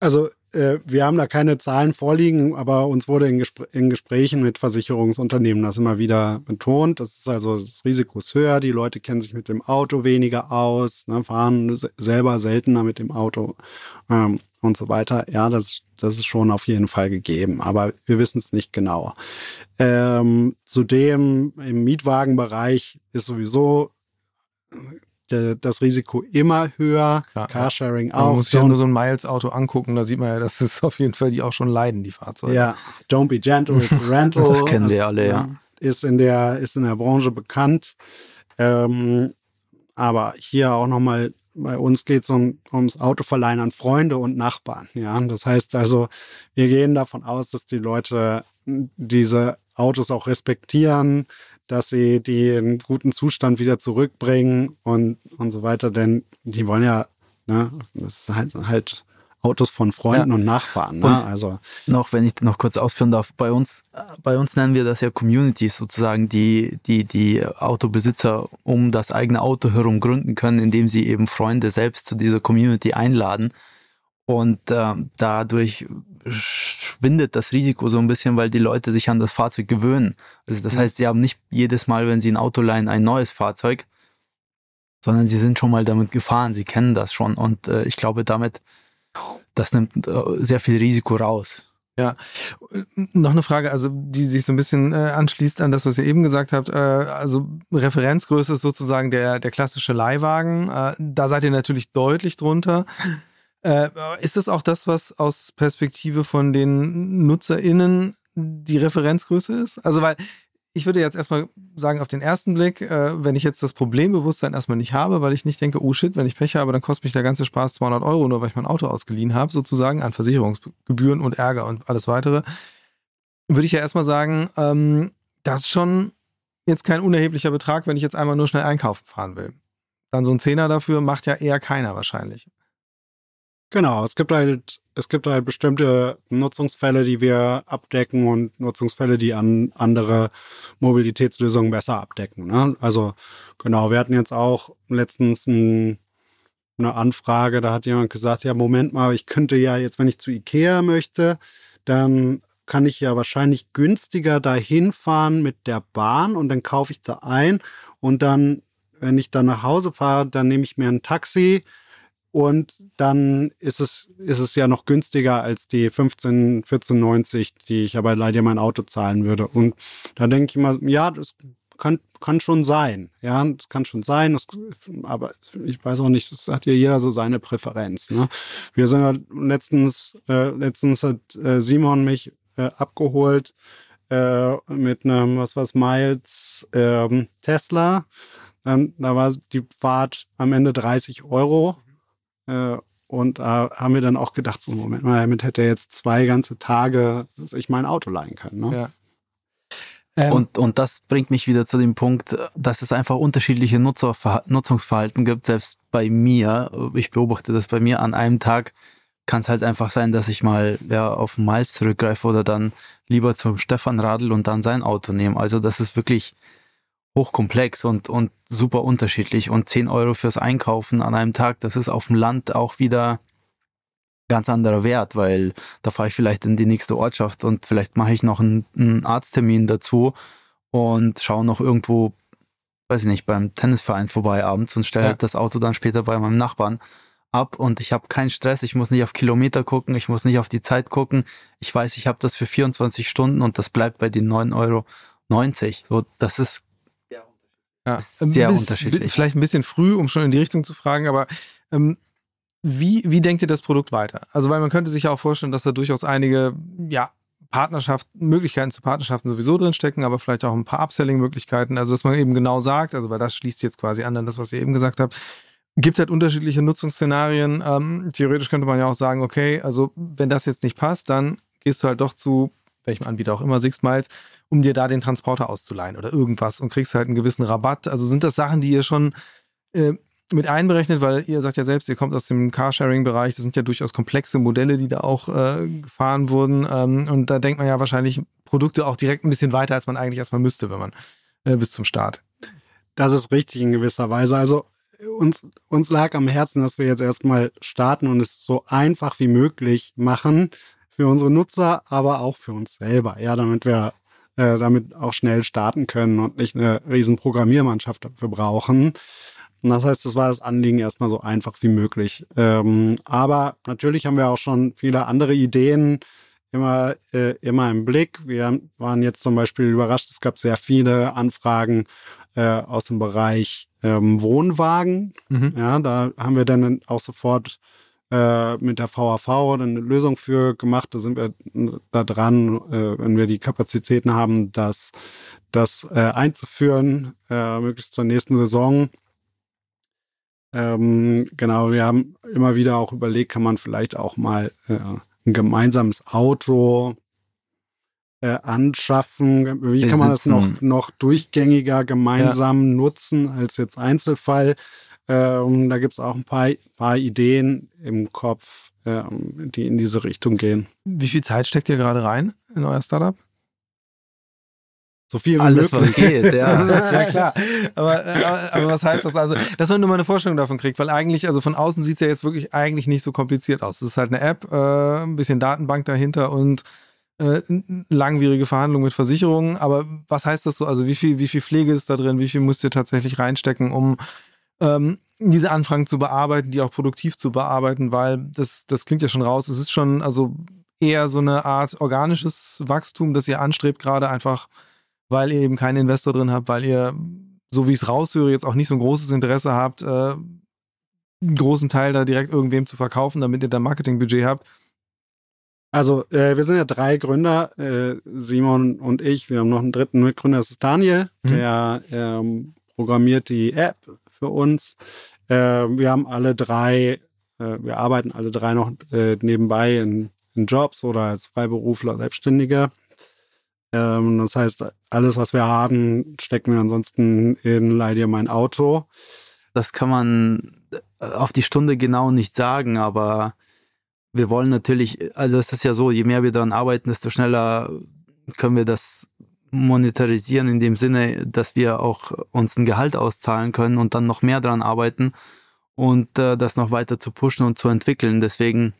Also äh, wir haben da keine Zahlen vorliegen, aber uns wurde in, Gespr in, Gesprächen mit Versicherungsunternehmen das immer wieder betont. Das ist also das Risiko ist höher, die Leute kennen sich mit dem Auto weniger aus, ne, fahren selber seltener mit dem Auto ähm, und so weiter. Ja, das, das ist schon auf jeden Fall gegeben, aber wir wissen es nicht genau. Ähm, zudem im Mietwagenbereich ist sowieso das Risiko immer höher. Klar, Carsharing auch. Man muss sich ja nur so ein Miles-Auto angucken, da sieht man ja, dass es auf jeden Fall die auch schon leiden, die Fahrzeuge. Ja, don't be gentle, it's a rental. das kennen wir alle, ja. Ist in der, ist in der Branche bekannt. Ähm, aber hier auch nochmal, bei uns geht es um, ums Autoverleihen an Freunde und Nachbarn. Ja, das heißt also, wir gehen davon aus, dass die Leute diese Autos auch respektieren, dass sie die in guten Zustand wieder zurückbringen und, und so weiter. Denn die wollen ja, ne, das ist halt, halt Autos von Freunden ja. und Nachbarn. Ne? Und also noch, wenn ich noch kurz ausführen darf, bei uns, bei uns nennen wir das ja Communities sozusagen, die, die, die Autobesitzer um das eigene Auto herum gründen können, indem sie eben Freunde selbst zu dieser Community einladen. Und äh, dadurch schwindet das Risiko so ein bisschen, weil die Leute sich an das Fahrzeug gewöhnen. Also das mhm. heißt, sie haben nicht jedes Mal, wenn sie ein Auto leihen, ein neues Fahrzeug, sondern sie sind schon mal damit gefahren, sie kennen das schon. Und äh, ich glaube, damit, das nimmt äh, sehr viel Risiko raus. Ja, noch eine Frage, also die sich so ein bisschen äh, anschließt an das, was ihr eben gesagt habt. Äh, also Referenzgröße ist sozusagen der, der klassische Leihwagen. Äh, da seid ihr natürlich deutlich drunter. Äh, ist das auch das, was aus Perspektive von den NutzerInnen die Referenzgröße ist? Also, weil ich würde jetzt erstmal sagen, auf den ersten Blick, äh, wenn ich jetzt das Problembewusstsein erstmal nicht habe, weil ich nicht denke, oh shit, wenn ich Pech habe, dann kostet mich der ganze Spaß 200 Euro, nur weil ich mein Auto ausgeliehen habe, sozusagen an Versicherungsgebühren und Ärger und alles weitere, würde ich ja erstmal sagen, ähm, das ist schon jetzt kein unerheblicher Betrag, wenn ich jetzt einmal nur schnell einkaufen fahren will. Dann so ein Zehner dafür macht ja eher keiner wahrscheinlich. Genau, es gibt halt, es gibt halt bestimmte Nutzungsfälle, die wir abdecken und Nutzungsfälle, die an andere Mobilitätslösungen besser abdecken. Ne? Also genau, wir hatten jetzt auch letztens ein, eine Anfrage, da hat jemand gesagt, ja, Moment mal, ich könnte ja jetzt, wenn ich zu Ikea möchte, dann kann ich ja wahrscheinlich günstiger dahin fahren mit der Bahn und dann kaufe ich da ein und dann, wenn ich dann nach Hause fahre, dann nehme ich mir ein Taxi und dann ist es, ist es ja noch günstiger als die 15, 14,90, die ich aber leider mein Auto zahlen würde. Und da denke ich mal, ja, das kann, kann schon sein. Ja, das kann schon sein. Das, aber ich weiß auch nicht, das hat ja jeder so seine Präferenz. Ne? Wir sind ja letztens, äh, letztens hat äh, Simon mich äh, abgeholt äh, mit einem, was was Miles ähm, Tesla. Dann, da war die Fahrt am Ende 30 Euro und da äh, haben wir dann auch gedacht, so Moment mal, damit hätte er jetzt zwei ganze Tage sich mein Auto leihen können. Ne? Ja. Ähm, und, und das bringt mich wieder zu dem Punkt, dass es einfach unterschiedliche Nutzerverha Nutzungsverhalten gibt. Selbst bei mir, ich beobachte das bei mir an einem Tag, kann es halt einfach sein, dass ich mal ja, auf Miles zurückgreife oder dann lieber zum Stefan radel und dann sein Auto nehme. Also das ist wirklich hochkomplex und, und super unterschiedlich. Und 10 Euro fürs Einkaufen an einem Tag, das ist auf dem Land auch wieder ganz anderer Wert, weil da fahre ich vielleicht in die nächste Ortschaft und vielleicht mache ich noch einen, einen Arzttermin dazu und schaue noch irgendwo, weiß ich nicht, beim Tennisverein vorbei abends und stelle ja. das Auto dann später bei meinem Nachbarn ab und ich habe keinen Stress, ich muss nicht auf Kilometer gucken, ich muss nicht auf die Zeit gucken. Ich weiß, ich habe das für 24 Stunden und das bleibt bei den 9,90 Euro. So, das ist ja, sehr bis, unterschiedlich. Vielleicht ein bisschen früh, um schon in die Richtung zu fragen, aber ähm, wie, wie denkt ihr das Produkt weiter? Also, weil man könnte sich ja auch vorstellen, dass da durchaus einige, ja, Partnerschaften, Möglichkeiten zu Partnerschaften sowieso drinstecken, aber vielleicht auch ein paar Upselling-Möglichkeiten. Also, dass man eben genau sagt, also, weil das schließt jetzt quasi an an das, was ihr eben gesagt habt, gibt halt unterschiedliche Nutzungsszenarien. Ähm, theoretisch könnte man ja auch sagen, okay, also, wenn das jetzt nicht passt, dann gehst du halt doch zu welchem Anbieter auch immer, Six Miles, um dir da den Transporter auszuleihen oder irgendwas und kriegst halt einen gewissen Rabatt. Also sind das Sachen, die ihr schon äh, mit einberechnet, weil ihr sagt ja selbst, ihr kommt aus dem Carsharing-Bereich, das sind ja durchaus komplexe Modelle, die da auch äh, gefahren wurden. Ähm, und da denkt man ja wahrscheinlich Produkte auch direkt ein bisschen weiter, als man eigentlich erstmal müsste, wenn man äh, bis zum Start. Das ist richtig in gewisser Weise. Also uns, uns lag am Herzen, dass wir jetzt erstmal starten und es so einfach wie möglich machen, für unsere Nutzer, aber auch für uns selber, ja, damit wir äh, damit auch schnell starten können und nicht eine riesen Programmiermannschaft dafür brauchen. Und das heißt, das war das Anliegen erstmal so einfach wie möglich. Ähm, aber natürlich haben wir auch schon viele andere Ideen immer, äh, immer im Blick. Wir waren jetzt zum Beispiel überrascht, es gab sehr viele Anfragen äh, aus dem Bereich ähm, Wohnwagen. Mhm. Ja, da haben wir dann auch sofort äh, mit der VAV eine Lösung für gemacht. Da sind wir da dran, äh, wenn wir die Kapazitäten haben, das, das äh, einzuführen, äh, möglichst zur nächsten Saison. Ähm, genau, wir haben immer wieder auch überlegt, kann man vielleicht auch mal äh, ein gemeinsames Auto äh, anschaffen? Wie kann man das noch, noch durchgängiger gemeinsam ja. nutzen als jetzt Einzelfall? Ähm, da gibt es auch ein paar, paar Ideen im Kopf, ähm, die in diese Richtung gehen. Wie viel Zeit steckt ihr gerade rein in euer Startup? So viel wie Alles, möglich. was geht, ja. ja, klar. Aber, äh, aber, aber was heißt das also? Dass man nur mal eine Vorstellung davon kriegt, weil eigentlich, also von außen sieht es ja jetzt wirklich eigentlich nicht so kompliziert aus. Es ist halt eine App, äh, ein bisschen Datenbank dahinter und äh, langwierige Verhandlungen mit Versicherungen. Aber was heißt das so? Also wie viel, wie viel Pflege ist da drin? Wie viel müsst ihr tatsächlich reinstecken, um ähm, diese Anfragen zu bearbeiten, die auch produktiv zu bearbeiten? Weil das, das klingt ja schon raus. Es ist schon also eher so eine Art organisches Wachstum, das ihr anstrebt, gerade einfach weil ihr eben keinen Investor drin habt, weil ihr, so wie ich es raushöre, jetzt auch nicht so ein großes Interesse habt, äh, einen großen Teil da direkt irgendwem zu verkaufen, damit ihr da Marketingbudget habt. Also, äh, wir sind ja drei Gründer, äh, Simon und ich. Wir haben noch einen dritten Mitgründer, das ist Daniel, Mhm. der ähm, programmiert die App für uns. Äh, wir haben alle drei, äh, wir arbeiten alle drei noch äh, nebenbei in, in Jobs oder als Freiberufler, Selbstständige. Ähm, das heißt, alles, was wir haben, stecken wir ansonsten in Leih dir mein Auto. Das kann man äh, auf die Stunde genau nicht sagen, aber wir wollen natürlich, also es ist ja so, je mehr wir daran arbeiten, desto schneller können wir das monetarisieren in dem Sinne, dass wir auch uns ein Gehalt auszahlen können und dann noch mehr daran arbeiten und äh, das noch weiter zu pushen und zu entwickeln. Deswegen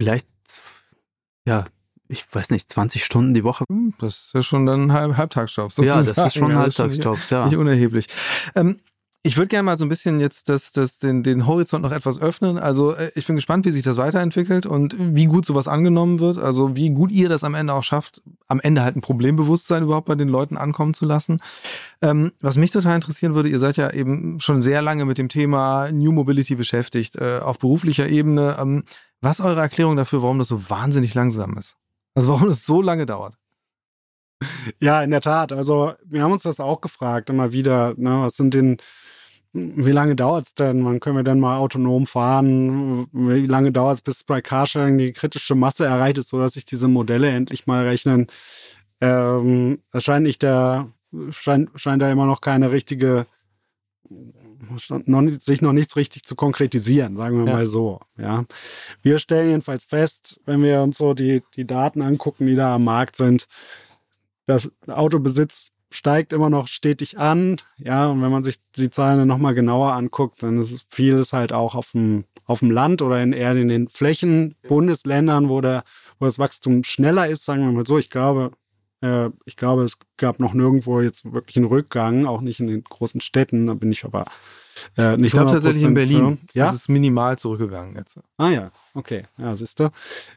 vielleicht, ja, ich weiß nicht, 20 Stunden die Woche. Hm, Das ist ja schon dann ein Halb Halbtagsjob. Ja, das sozusagen. ist schon ein Ja, das ist schon Halbtagsjob, ja. Nicht unerheblich. Ähm, ich würde gerne mal so ein bisschen jetzt das, das, den, den Horizont noch etwas öffnen. Also äh, ich bin gespannt, wie sich das weiterentwickelt und wie gut sowas angenommen wird. Also wie gut ihr das am Ende auch schafft, am Ende halt ein Problembewusstsein überhaupt bei den Leuten ankommen zu lassen. Ähm, was mich total interessieren würde, ihr seid ja eben schon sehr lange mit dem Thema New Mobility beschäftigt, äh, auf beruflicher Ebene. Ähm, was eure Erklärung dafür, warum das so wahnsinnig langsam ist? Also warum es so lange dauert? Ja, in der Tat. Also wir haben uns das auch gefragt, immer wieder. Ne, was sind denn, wie lange dauert es denn? Wann können wir denn mal autonom fahren? Wie lange dauert es, bis bei Carsharing die kritische Masse erreicht ist, sodass sich diese Modelle endlich mal rechnen? Ähm, es scheint nicht der, scheint, scheint da immer noch keine richtige, noch, nicht- sich noch nichts richtig zu konkretisieren, sagen wir Ja. mal so. Ja. Wir stellen jedenfalls fest, wenn wir uns so die, die Daten angucken, die da am Markt sind, das Autobesitz steigt immer noch stetig an. Ja, und wenn man sich die Zahlen dann nochmal genauer anguckt, dann ist vieles halt auch auf dem, auf dem Land oder in eher in den Flächen, Bundesländern, wo, der, wo das Wachstum schneller ist, sagen wir mal so. Ich glaube, äh, ich glaube, es gab noch nirgendwo jetzt wirklich einen Rückgang, auch nicht in den großen Städten. Da bin ich aber äh, nicht Ich glaube tatsächlich in 100% Berlin. für. Ja, Das ist minimal zurückgegangen jetzt. Ah ja, okay. Ja, siehst du.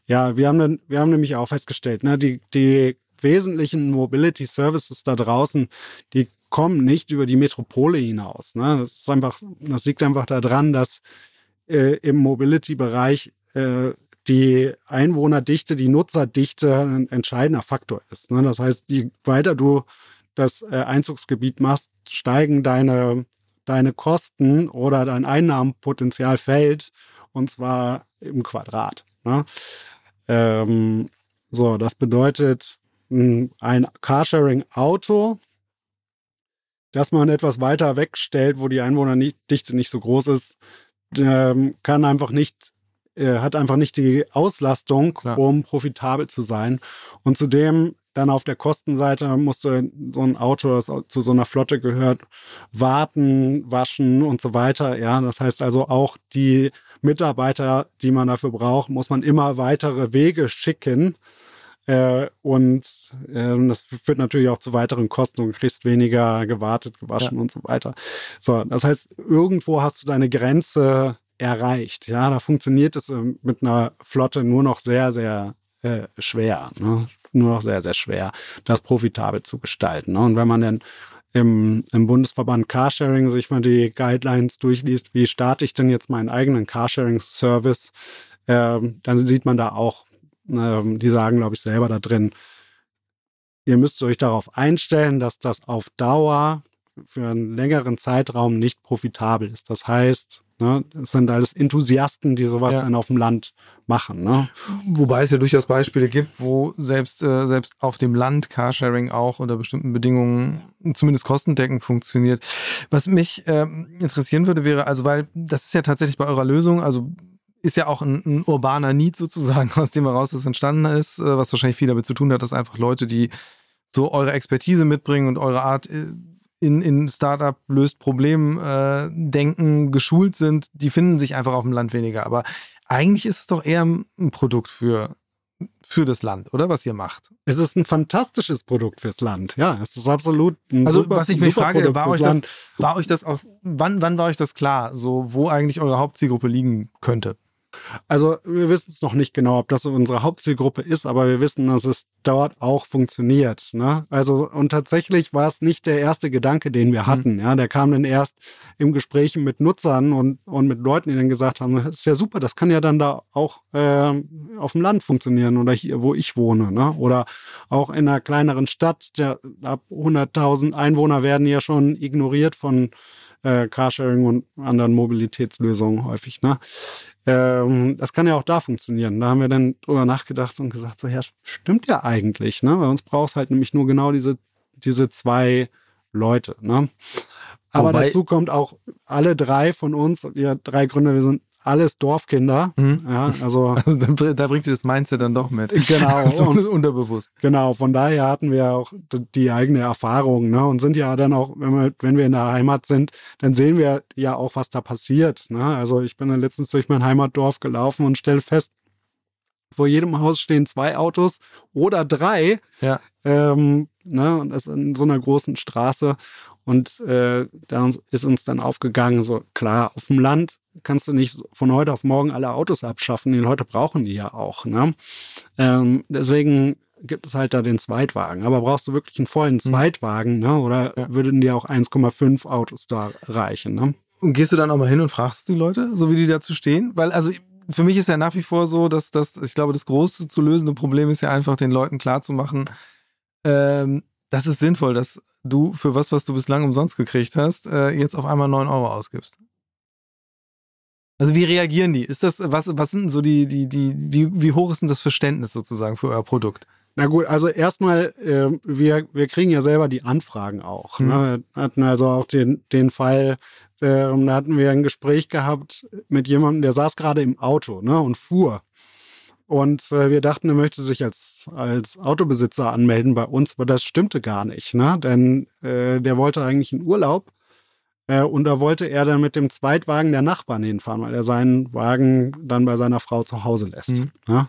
Ja, wir haben, dann, wir haben nämlich auch festgestellt, ne, die, die wesentlichen Mobility Services da draußen, die kommen nicht über die Metropole hinaus. Ne? Das ist einfach, das liegt einfach daran, dass äh, im Mobility-Bereich äh, die Einwohnerdichte, die Nutzerdichte ein entscheidender Faktor ist. Ne? Das heißt, je weiter du das äh, Einzugsgebiet machst, steigen deine, deine Kosten oder dein Einnahmenpotenzial fällt und zwar im Quadrat. Ne? Ähm, so, das bedeutet, ein Carsharing-Auto, das man etwas weiter wegstellt, wo die Einwohnerdichte nicht so groß ist, ähm, kann einfach nicht, äh, hat einfach nicht die Auslastung, Klar. um profitabel zu sein. Und zudem dann auf der Kostenseite musst du so ein Auto, das zu so einer Flotte gehört, warten, waschen und so weiter. Ja, das heißt also auch die Mitarbeiter, die man dafür braucht, muss man immer weitere Wege schicken. Äh, und ähm, das führt natürlich auch zu weiteren Kosten und du kriegst weniger gewartet, gewaschen und so weiter. So, das heißt, irgendwo hast du deine Grenze erreicht. Ja, da funktioniert es ähm, mit einer Flotte nur noch sehr, sehr äh, schwer. Ne? Nur noch sehr, sehr schwer, das profitabel zu gestalten. Ne? Und wenn man dann im, im Bundesverband Carsharing sich mal die Guidelines durchliest, wie starte ich denn jetzt meinen eigenen Carsharing-Service, ähm, dann sieht man da auch, ähm, die sagen, glaube ich, selber da drin, ihr müsst euch darauf einstellen, dass das auf Dauer für einen längeren Zeitraum nicht profitabel ist. Das heißt, ne, es sind alles Enthusiasten, die sowas Ja. dann auf dem Land machen. Ne? Wobei es ja durchaus Beispiele gibt, wo selbst, äh, selbst auf dem Land Carsharing auch unter bestimmten Bedingungen zumindest kostendeckend funktioniert. Was mich ähm, interessieren würde, wäre, also weil das ist ja tatsächlich bei eurer Lösung, also ist ja auch ein, ein urbaner Need sozusagen, aus dem heraus das entstanden ist, äh, was wahrscheinlich viel damit zu tun hat, dass einfach Leute, die so eure Expertise mitbringen und eure Art äh, in, in Startup löst Problem äh, denken geschult sind, die finden sich einfach auf dem Land weniger. Aber eigentlich ist es doch eher ein Produkt für für das Land, oder was ihr macht. Es ist ein fantastisches Produkt fürs Land. Ja, es ist absolut ein Also super, was ich mich frage, Produkt war euch, das, war euch das auch, wann, wann war euch das klar, so wo eigentlich eure Hauptzielgruppe liegen könnte? Also wir wissen es noch nicht genau, ob das unsere Hauptzielgruppe ist, aber wir wissen, dass es dort auch funktioniert. Ne? Also und tatsächlich war es nicht der erste Gedanke, den wir hatten. Ja, der kam dann erst im Gespräch mit Nutzern und, und mit Leuten, die dann gesagt haben, das ist ja super, das kann ja dann da auch ähm, auf dem Land funktionieren oder hier, wo ich wohne. Ne? Oder auch in einer kleineren Stadt, der, ab 100.000 Einwohner werden ja schon ignoriert von äh, Carsharing und anderen Mobilitätslösungen häufig. Ne? Ähm, das kann ja auch da funktionieren. Da haben wir dann drüber nachgedacht und gesagt, so ja, stimmt ja eigentlich. Ne? Bei uns braucht es halt nämlich nur genau diese, diese zwei Leute. Ne? Aber Wobei- dazu kommt auch alle drei von uns, wir drei Gründer, wir sind alles Dorfkinder. Mhm. Ja, also Also da, br- da bringt ihr das Mindset dann doch mit. Genau. so Und- unterbewusst. Genau, von daher hatten wir auch die eigene Erfahrung, ne? Und sind ja dann auch, wenn wir, wenn wir in der Heimat sind, dann sehen wir ja auch, was da passiert. Ne? Also ich bin dann letztens durch mein Heimatdorf gelaufen und stelle fest, vor jedem Haus stehen zwei Autos oder drei. Ja. Ähm, ne? Und das in so einer großen Straße. Und äh, da ist uns dann aufgegangen, so klar, auf dem Land kannst du nicht von heute auf morgen alle Autos abschaffen. Die Leute brauchen die ja auch. Ne? Ähm, deswegen gibt es halt da den Zweitwagen. Aber brauchst du wirklich einen vollen Zweitwagen, ne? Oder Ja. würden dir auch 1,5 Autos da reichen, ne? Und gehst du dann auch mal hin und fragst die Leute, so wie die dazu stehen? Weil, also für mich ist ja nach wie vor so, dass das, ich glaube, das große zu lösende Problem ist ja einfach, den Leuten klarzumachen, ähm, das ist sinnvoll, dass du für was, was du bislang umsonst gekriegt hast, äh, jetzt auf einmal 9 Euro ausgibst. Also wie reagieren die? Ist das, was, was sind so die, die, die, wie, wie hoch ist denn das Verständnis sozusagen für euer Produkt? Na gut, also erstmal, äh, wir, wir kriegen ja selber die Anfragen auch. Mhm. Ne? Wir hatten also auch den, den Fall, ähm, da hatten wir ein Gespräch gehabt mit jemandem, der saß gerade im Auto ne, und fuhr. Und äh, wir dachten, er möchte sich als, als Autobesitzer anmelden bei uns, aber das stimmte gar nicht, ne? Denn äh, der wollte eigentlich in Urlaub äh, und da wollte er dann mit dem Zweitwagen der Nachbarn hinfahren, weil er seinen Wagen dann bei seiner Frau zu Hause lässt. Mhm. Ne?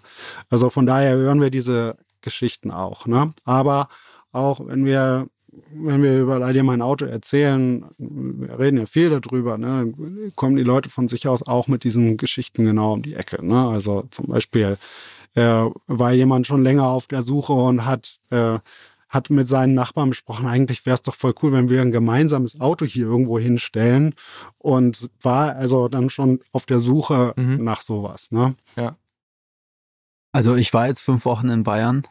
Also von daher hören wir diese Geschichten auch. Ne? Aber auch wenn wir, wenn wir über all dir mein Auto erzählen, wir reden ja viel darüber, ne? kommen die Leute von sich aus auch mit diesen Geschichten genau um die Ecke. Ne? Also zum Beispiel äh, war jemand schon länger auf der Suche und hat äh, hat mit seinen Nachbarn besprochen, eigentlich wäre es doch voll cool, wenn wir ein gemeinsames Auto hier irgendwo hinstellen und war also dann schon auf der Suche Mhm. nach sowas. Ne? Also ich war jetzt fünf Wochen in Bayern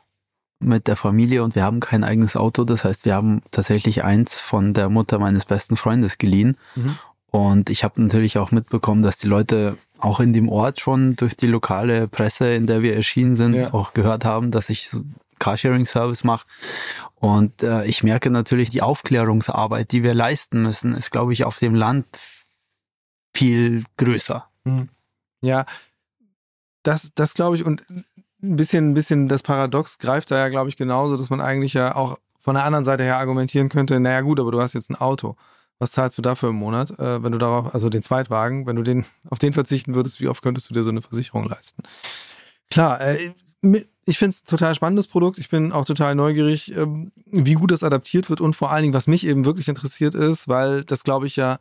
mit der Familie und wir haben kein eigenes Auto. Das heißt, wir haben tatsächlich eins von der Mutter meines besten Freundes geliehen. Mhm. Und ich habe natürlich auch mitbekommen, dass die Leute auch in dem Ort schon durch die lokale Presse, in der wir erschienen sind, Ja. auch gehört haben, dass ich so Carsharing-Service mache. Und äh, ich merke natürlich, die Aufklärungsarbeit, die wir leisten müssen, ist, glaube ich, auf dem Land viel größer. Ja, das, das glaube ich, und ein bisschen, ein bisschen das Paradox greift da ja, glaube ich, genauso, dass man eigentlich ja auch von der anderen Seite her argumentieren könnte, naja gut, aber du hast jetzt ein Auto. Was zahlst du dafür im Monat, äh, wenn du darauf, also den Zweitwagen, wenn du den auf den verzichten würdest, wie oft könntest du dir so eine Versicherung leisten? Klar, äh, ich finde es ein total spannendes Produkt. Ich bin auch total neugierig, ähm, wie gut das adaptiert wird und vor allen Dingen, was mich eben wirklich interessiert ist, weil das glaube ich ja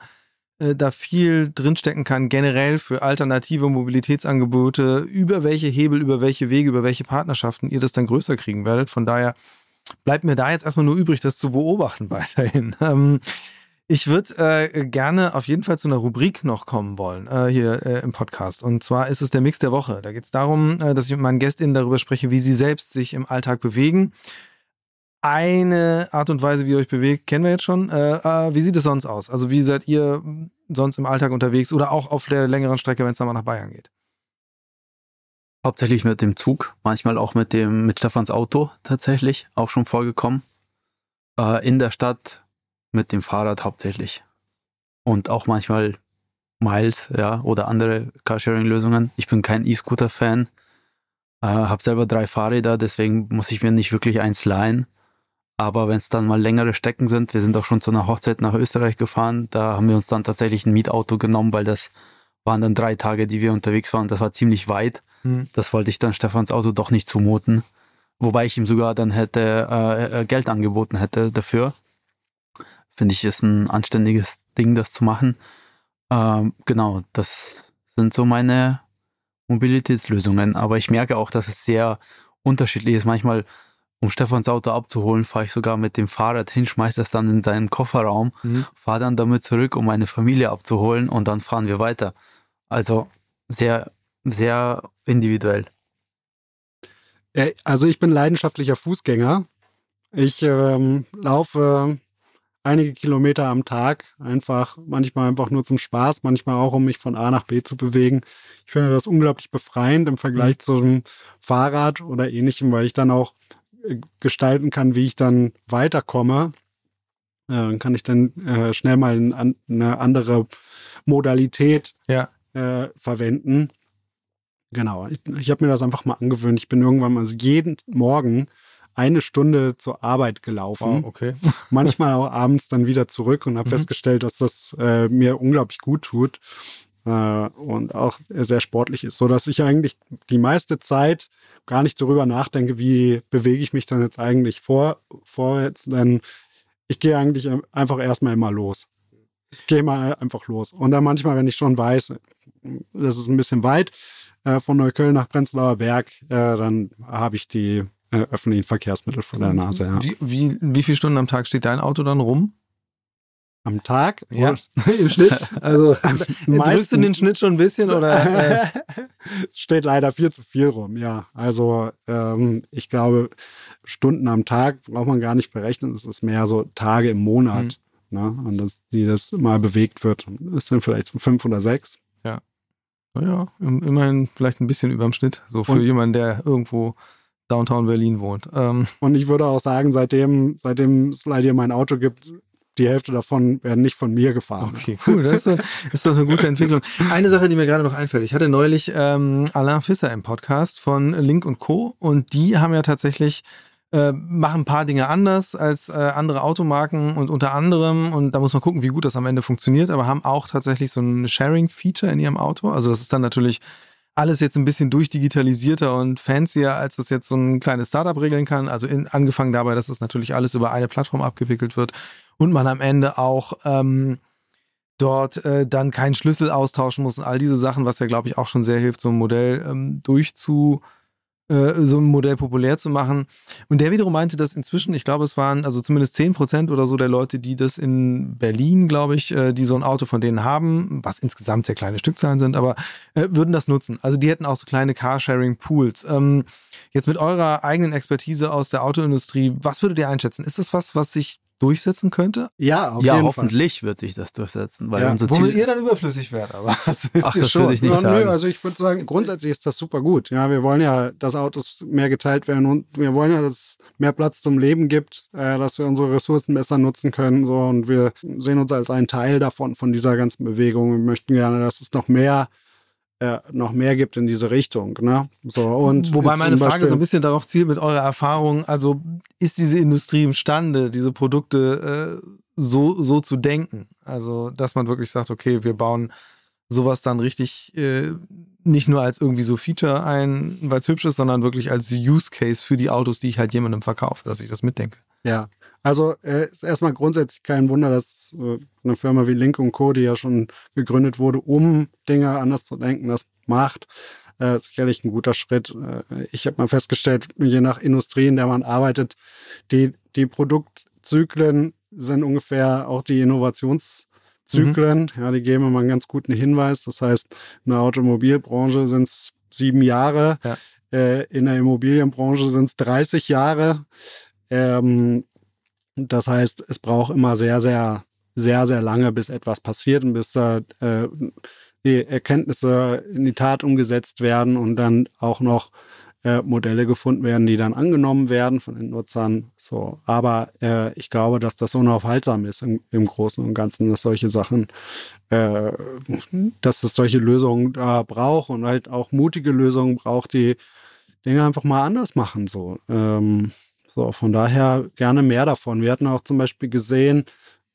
äh, da viel drinstecken kann, generell für alternative Mobilitätsangebote, über welche Hebel, über welche Wege, über welche Partnerschaften ihr das dann größer kriegen werdet. Von daher bleibt mir da jetzt erstmal nur übrig, das zu beobachten weiterhin. Ähm, ich würde äh, gerne auf jeden Fall zu einer Rubrik noch kommen wollen, äh, hier äh, im Podcast. Und zwar ist es der Mix der Woche. Da geht es darum, äh, dass ich mit meinen GästInnen darüber spreche, wie sie selbst sich im Alltag bewegen. Eine Art und Weise, wie ihr euch bewegt, kennen wir jetzt schon. Äh, äh, wie sieht es sonst aus? Also wie seid ihr sonst im Alltag unterwegs oder auch auf der längeren Strecke, wenn es dann mal nach Bayern geht? Hauptsächlich mit dem Zug, manchmal auch mit dem, mit Stefans Auto tatsächlich, auch schon vorgekommen. Äh, in der Stadt mit dem Fahrrad hauptsächlich. Und auch manchmal Miles, ja, oder andere Carsharing-Lösungen. Ich bin kein E-Scooter-Fan. Äh, hab selber drei Fahrräder, deswegen muss ich mir nicht wirklich eins leihen. Aber wenn es dann mal längere Strecken sind, wir sind auch schon zu einer Hochzeit nach Österreich gefahren, da haben wir uns dann tatsächlich ein Mietauto genommen, weil das waren dann drei Tage, die wir unterwegs waren. Das war ziemlich weit. Mhm. Das wollte ich dann Stefans Auto doch nicht zumuten. Wobei ich ihm sogar dann hätte äh, äh, Geld angeboten hätte dafür. Finde ich, ist ein anständiges Ding, das zu machen. Ähm, genau, das sind so meine Mobilitätslösungen. Aber ich merke auch, dass es sehr unterschiedlich ist. Manchmal, um Stefans Auto abzuholen, fahre ich sogar mit dem Fahrrad hin, schmeiße es dann in seinen Kofferraum, mhm. fahre dann damit zurück, um meine Familie abzuholen und dann fahren wir weiter. Also sehr, sehr individuell. Also ich bin leidenschaftlicher Fußgänger. Ich ähm, laufe einige Kilometer am Tag, einfach manchmal einfach nur zum Spaß, manchmal auch, um mich von A nach B zu bewegen. Ich finde das unglaublich befreiend im Vergleich mhm. zum Fahrrad oder ähnlichem, weil ich dann auch gestalten kann, wie ich dann weiterkomme. Äh, dann kann ich dann äh, schnell mal eine andere Modalität ja. äh, verwenden. Genau, ich, ich habe mir das einfach mal angewöhnt. Ich bin irgendwann mal jeden Morgen eine Stunde zur Arbeit gelaufen. Wow, okay. Manchmal auch abends dann wieder zurück und habe mhm. festgestellt, dass das äh, mir unglaublich gut tut und auch sehr sportlich ist, so dass ich eigentlich die meiste Zeit gar nicht darüber nachdenke, wie bewege ich mich dann jetzt eigentlich vor, vorwärts, denn ich gehe eigentlich einfach erstmal immer los. Ich gehe mal einfach los. Und dann manchmal, wenn ich schon weiß, das ist ein bisschen weit äh, von Neukölln nach Prenzlauer Berg, äh, dann habe ich die äh, öffentlichen Verkehrsmittel vor der Nase. Ja. Wie, wie, wie viele Stunden am Tag steht dein Auto dann rum? Am Tag? Ja. Im Schnitt? Also drückst du den Schnitt schon ein bisschen oder? Äh? steht leider viel zu viel rum, ja. Also ähm, ich glaube, Stunden am Tag braucht man gar nicht berechnen. Es ist mehr so Tage im Monat. Mhm. Ne? Und das, die das mal bewegt wird. ist dann vielleicht fünf oder sechs. Ja. Naja, immerhin vielleicht ein bisschen überm Schnitt. So für Und, jemanden, der irgendwo Downtown Berlin wohnt. Ähm. Und ich würde auch sagen, seitdem, seitdem es leider mein Auto gibt, die Hälfte davon werden nicht von mir gefahren. Okay, cool. Das ist, doch, ist doch eine gute Entwicklung. Eine Sache, die mir gerade noch einfällt. Ich hatte neulich ähm, Alain Fisser im Podcast von Link und Co. Und die haben ja tatsächlich äh, machen ein paar Dinge anders als äh, andere Automarken und unter anderem, und da muss man gucken, wie gut das am Ende funktioniert, aber haben auch tatsächlich so ein Sharing-Feature in ihrem Auto. Also das ist dann natürlich alles jetzt ein bisschen durchdigitalisierter und fancier, als das jetzt so ein kleines Startup regeln kann. Also in, angefangen dabei, dass das natürlich alles über eine Plattform abgewickelt wird und man am Ende auch ähm, dort äh, dann keinen Schlüssel austauschen muss und all diese Sachen, was ja, glaube ich, auch schon sehr hilft, so ein Modell ähm, durchzu äh, so ein Modell populär zu machen. Und der wiederum meinte, dass inzwischen, ich glaube, es waren also zumindest 10 Prozent oder so der Leute, die das in Berlin, glaube ich, äh, die so ein Auto von denen haben, was insgesamt sehr kleine Stückzahlen sind, aber äh, würden das nutzen. Also die hätten auch so kleine Carsharing-Pools. Ähm, jetzt mit eurer eigenen Expertise aus der Autoindustrie, was würdet ihr einschätzen? Ist das was, was sich durchsetzen könnte? Ja, auf ja, jeden hoffentlich Fall. wird sich das durchsetzen, weil ja. unser Ziel Womit ihr dann überflüssig werdet, aber das wisst Ach, ihr das schon. Ich nicht ja, sagen. Nö, also ich würde sagen, grundsätzlich ist das super gut. Ja, wir wollen ja, dass Autos mehr geteilt werden und wir wollen ja, dass es mehr Platz zum Leben gibt, äh, dass wir unsere Ressourcen besser nutzen können, so und wir sehen uns als einen Teil davon von dieser ganzen Bewegung. Wir möchten gerne, dass es noch mehr äh, noch mehr gibt in diese Richtung. Ne? So, und Wobei meine Frage Beispiel, so ein bisschen darauf zielt mit eurer Erfahrung, also ist diese Industrie imstande, diese Produkte äh, so, so zu denken? Also, dass man wirklich sagt, okay, wir bauen sowas dann richtig äh, nicht nur als irgendwie so Feature ein, weil es hübsch ist, sondern wirklich als Use Case für die Autos, die ich halt jemandem verkaufe, dass ich das mitdenke. Ja, also äh, ist erstmal grundsätzlich kein Wunder, dass äh, eine Firma wie Link Co., die ja schon gegründet wurde, um Dinge anders zu denken, das macht. Äh, sicherlich ein guter Schritt. Äh, ich habe mal festgestellt, je nach Industrie, in der man arbeitet, die, die Produktzyklen sind ungefähr auch die Innovationszyklen. Mhm. Ja, die geben immer einen ganz guten Hinweis. Das heißt, in der Automobilbranche sind es sieben Jahre. Ja. Äh, in der Immobilienbranche sind es 30 Jahre. Ähm, das heißt, es braucht immer sehr, sehr, sehr, sehr lange, bis etwas passiert und bis da äh, die Erkenntnisse in die Tat umgesetzt werden und dann auch noch äh, Modelle gefunden werden, die dann angenommen werden von den Nutzern. So, aber äh, ich glaube, dass das unaufhaltsam ist im, im Großen und Ganzen, dass solche Sachen, äh, dass es solche Lösungen da braucht und halt auch mutige Lösungen braucht, die Dinge einfach mal anders machen. So. Ähm, So, von daher gerne mehr davon. Wir hatten auch zum Beispiel gesehen,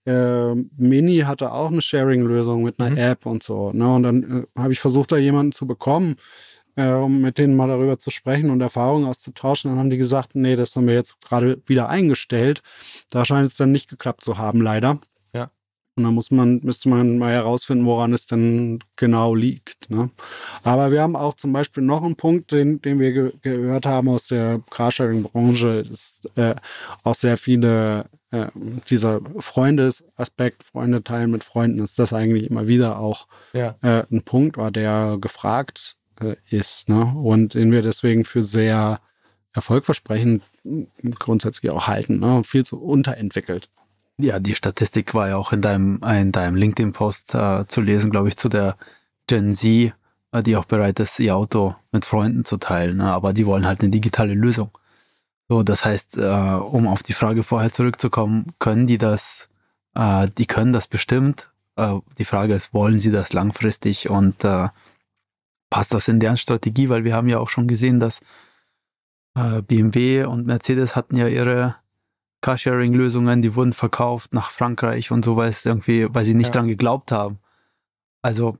äh, Mini hatte auch eine Sharing-Lösung mit einer mhm. App und so. Ne? Und dann äh, habe ich versucht, da jemanden zu bekommen, äh, um mit denen mal darüber zu sprechen und Erfahrungen auszutauschen. Dann haben die gesagt, nee, das haben wir jetzt gerade wieder eingestellt. Da scheint es dann nicht geklappt zu haben, leider. Und dann muss man, müsste man mal herausfinden, woran es denn genau liegt. Ne? Aber wir haben auch zum Beispiel noch einen Punkt, den, den wir ge gehört haben aus der Carsharing-Branche, ist äh, auch sehr viele äh, dieser Freundesaspekt, Freunde teilen mit Freunden, ist das eigentlich immer wieder auch ja. äh, ein Punkt, war der gefragt äh, ist. Ne? Und den wir deswegen für sehr erfolgversprechend grundsätzlich auch halten. Ne? Viel zu unterentwickelt. Ja, die Statistik war ja auch in deinem, in deinem LinkedIn-Post äh, zu lesen, glaube ich, zu der Gen Z, äh, die auch bereit ist, ihr Auto mit Freunden zu teilen. Ne? Aber die wollen halt eine digitale Lösung. So, das heißt, äh, um auf die Frage vorher zurückzukommen, können die das, äh, die können das bestimmt. Äh, die Frage ist, wollen sie das langfristig und passt das in deren Strategie, weil wir haben ja auch schon gesehen, dass BMW und Mercedes hatten ja ihre Carsharing-Lösungen, die wurden verkauft nach Frankreich und so, weil es irgendwie, weil sie nicht ja. dran geglaubt haben. Also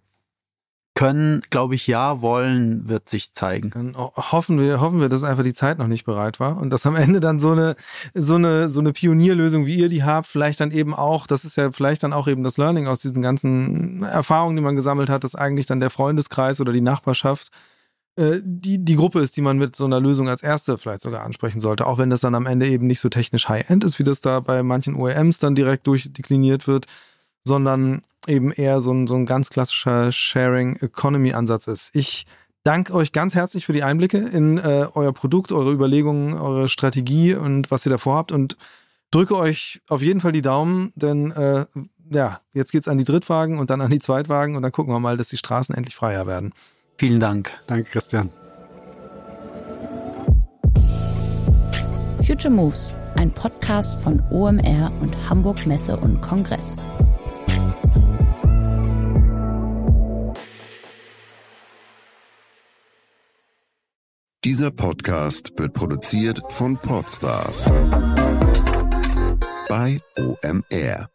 können, glaube ich, ja, wollen, wird sich zeigen. Dann hoffen wir, hoffen wir, dass einfach die Zeit noch nicht bereit war und dass am Ende dann so eine, so eine, so eine Pionierlösung, wie ihr die habt, vielleicht dann eben auch, das ist ja vielleicht dann auch eben das Learning aus diesen ganzen Erfahrungen, die man gesammelt hat, dass eigentlich dann der Freundeskreis oder die Nachbarschaft die, die Gruppe ist, die man mit so einer Lösung als erste vielleicht sogar ansprechen sollte, auch wenn das dann am Ende eben nicht so technisch High-End ist, wie das da bei manchen OEMs dann direkt durchdekliniert wird, sondern eben eher so ein, so ein ganz klassischer Sharing Economy Ansatz ist. Ich danke euch ganz herzlich für die Einblicke in äh, euer Produkt, eure Überlegungen, eure Strategie und was ihr davor habt und drücke euch auf jeden Fall die Daumen, denn äh, ja, jetzt geht's an die Drittwagen und dann an die Zweitwagen und dann gucken wir mal, dass die Straßen endlich freier werden. Vielen Dank. Danke, Christian. Future Moves, ein Podcast von OMR und Hamburg Messe und Kongress. Dieser Podcast wird produziert von Podstars bei OMR.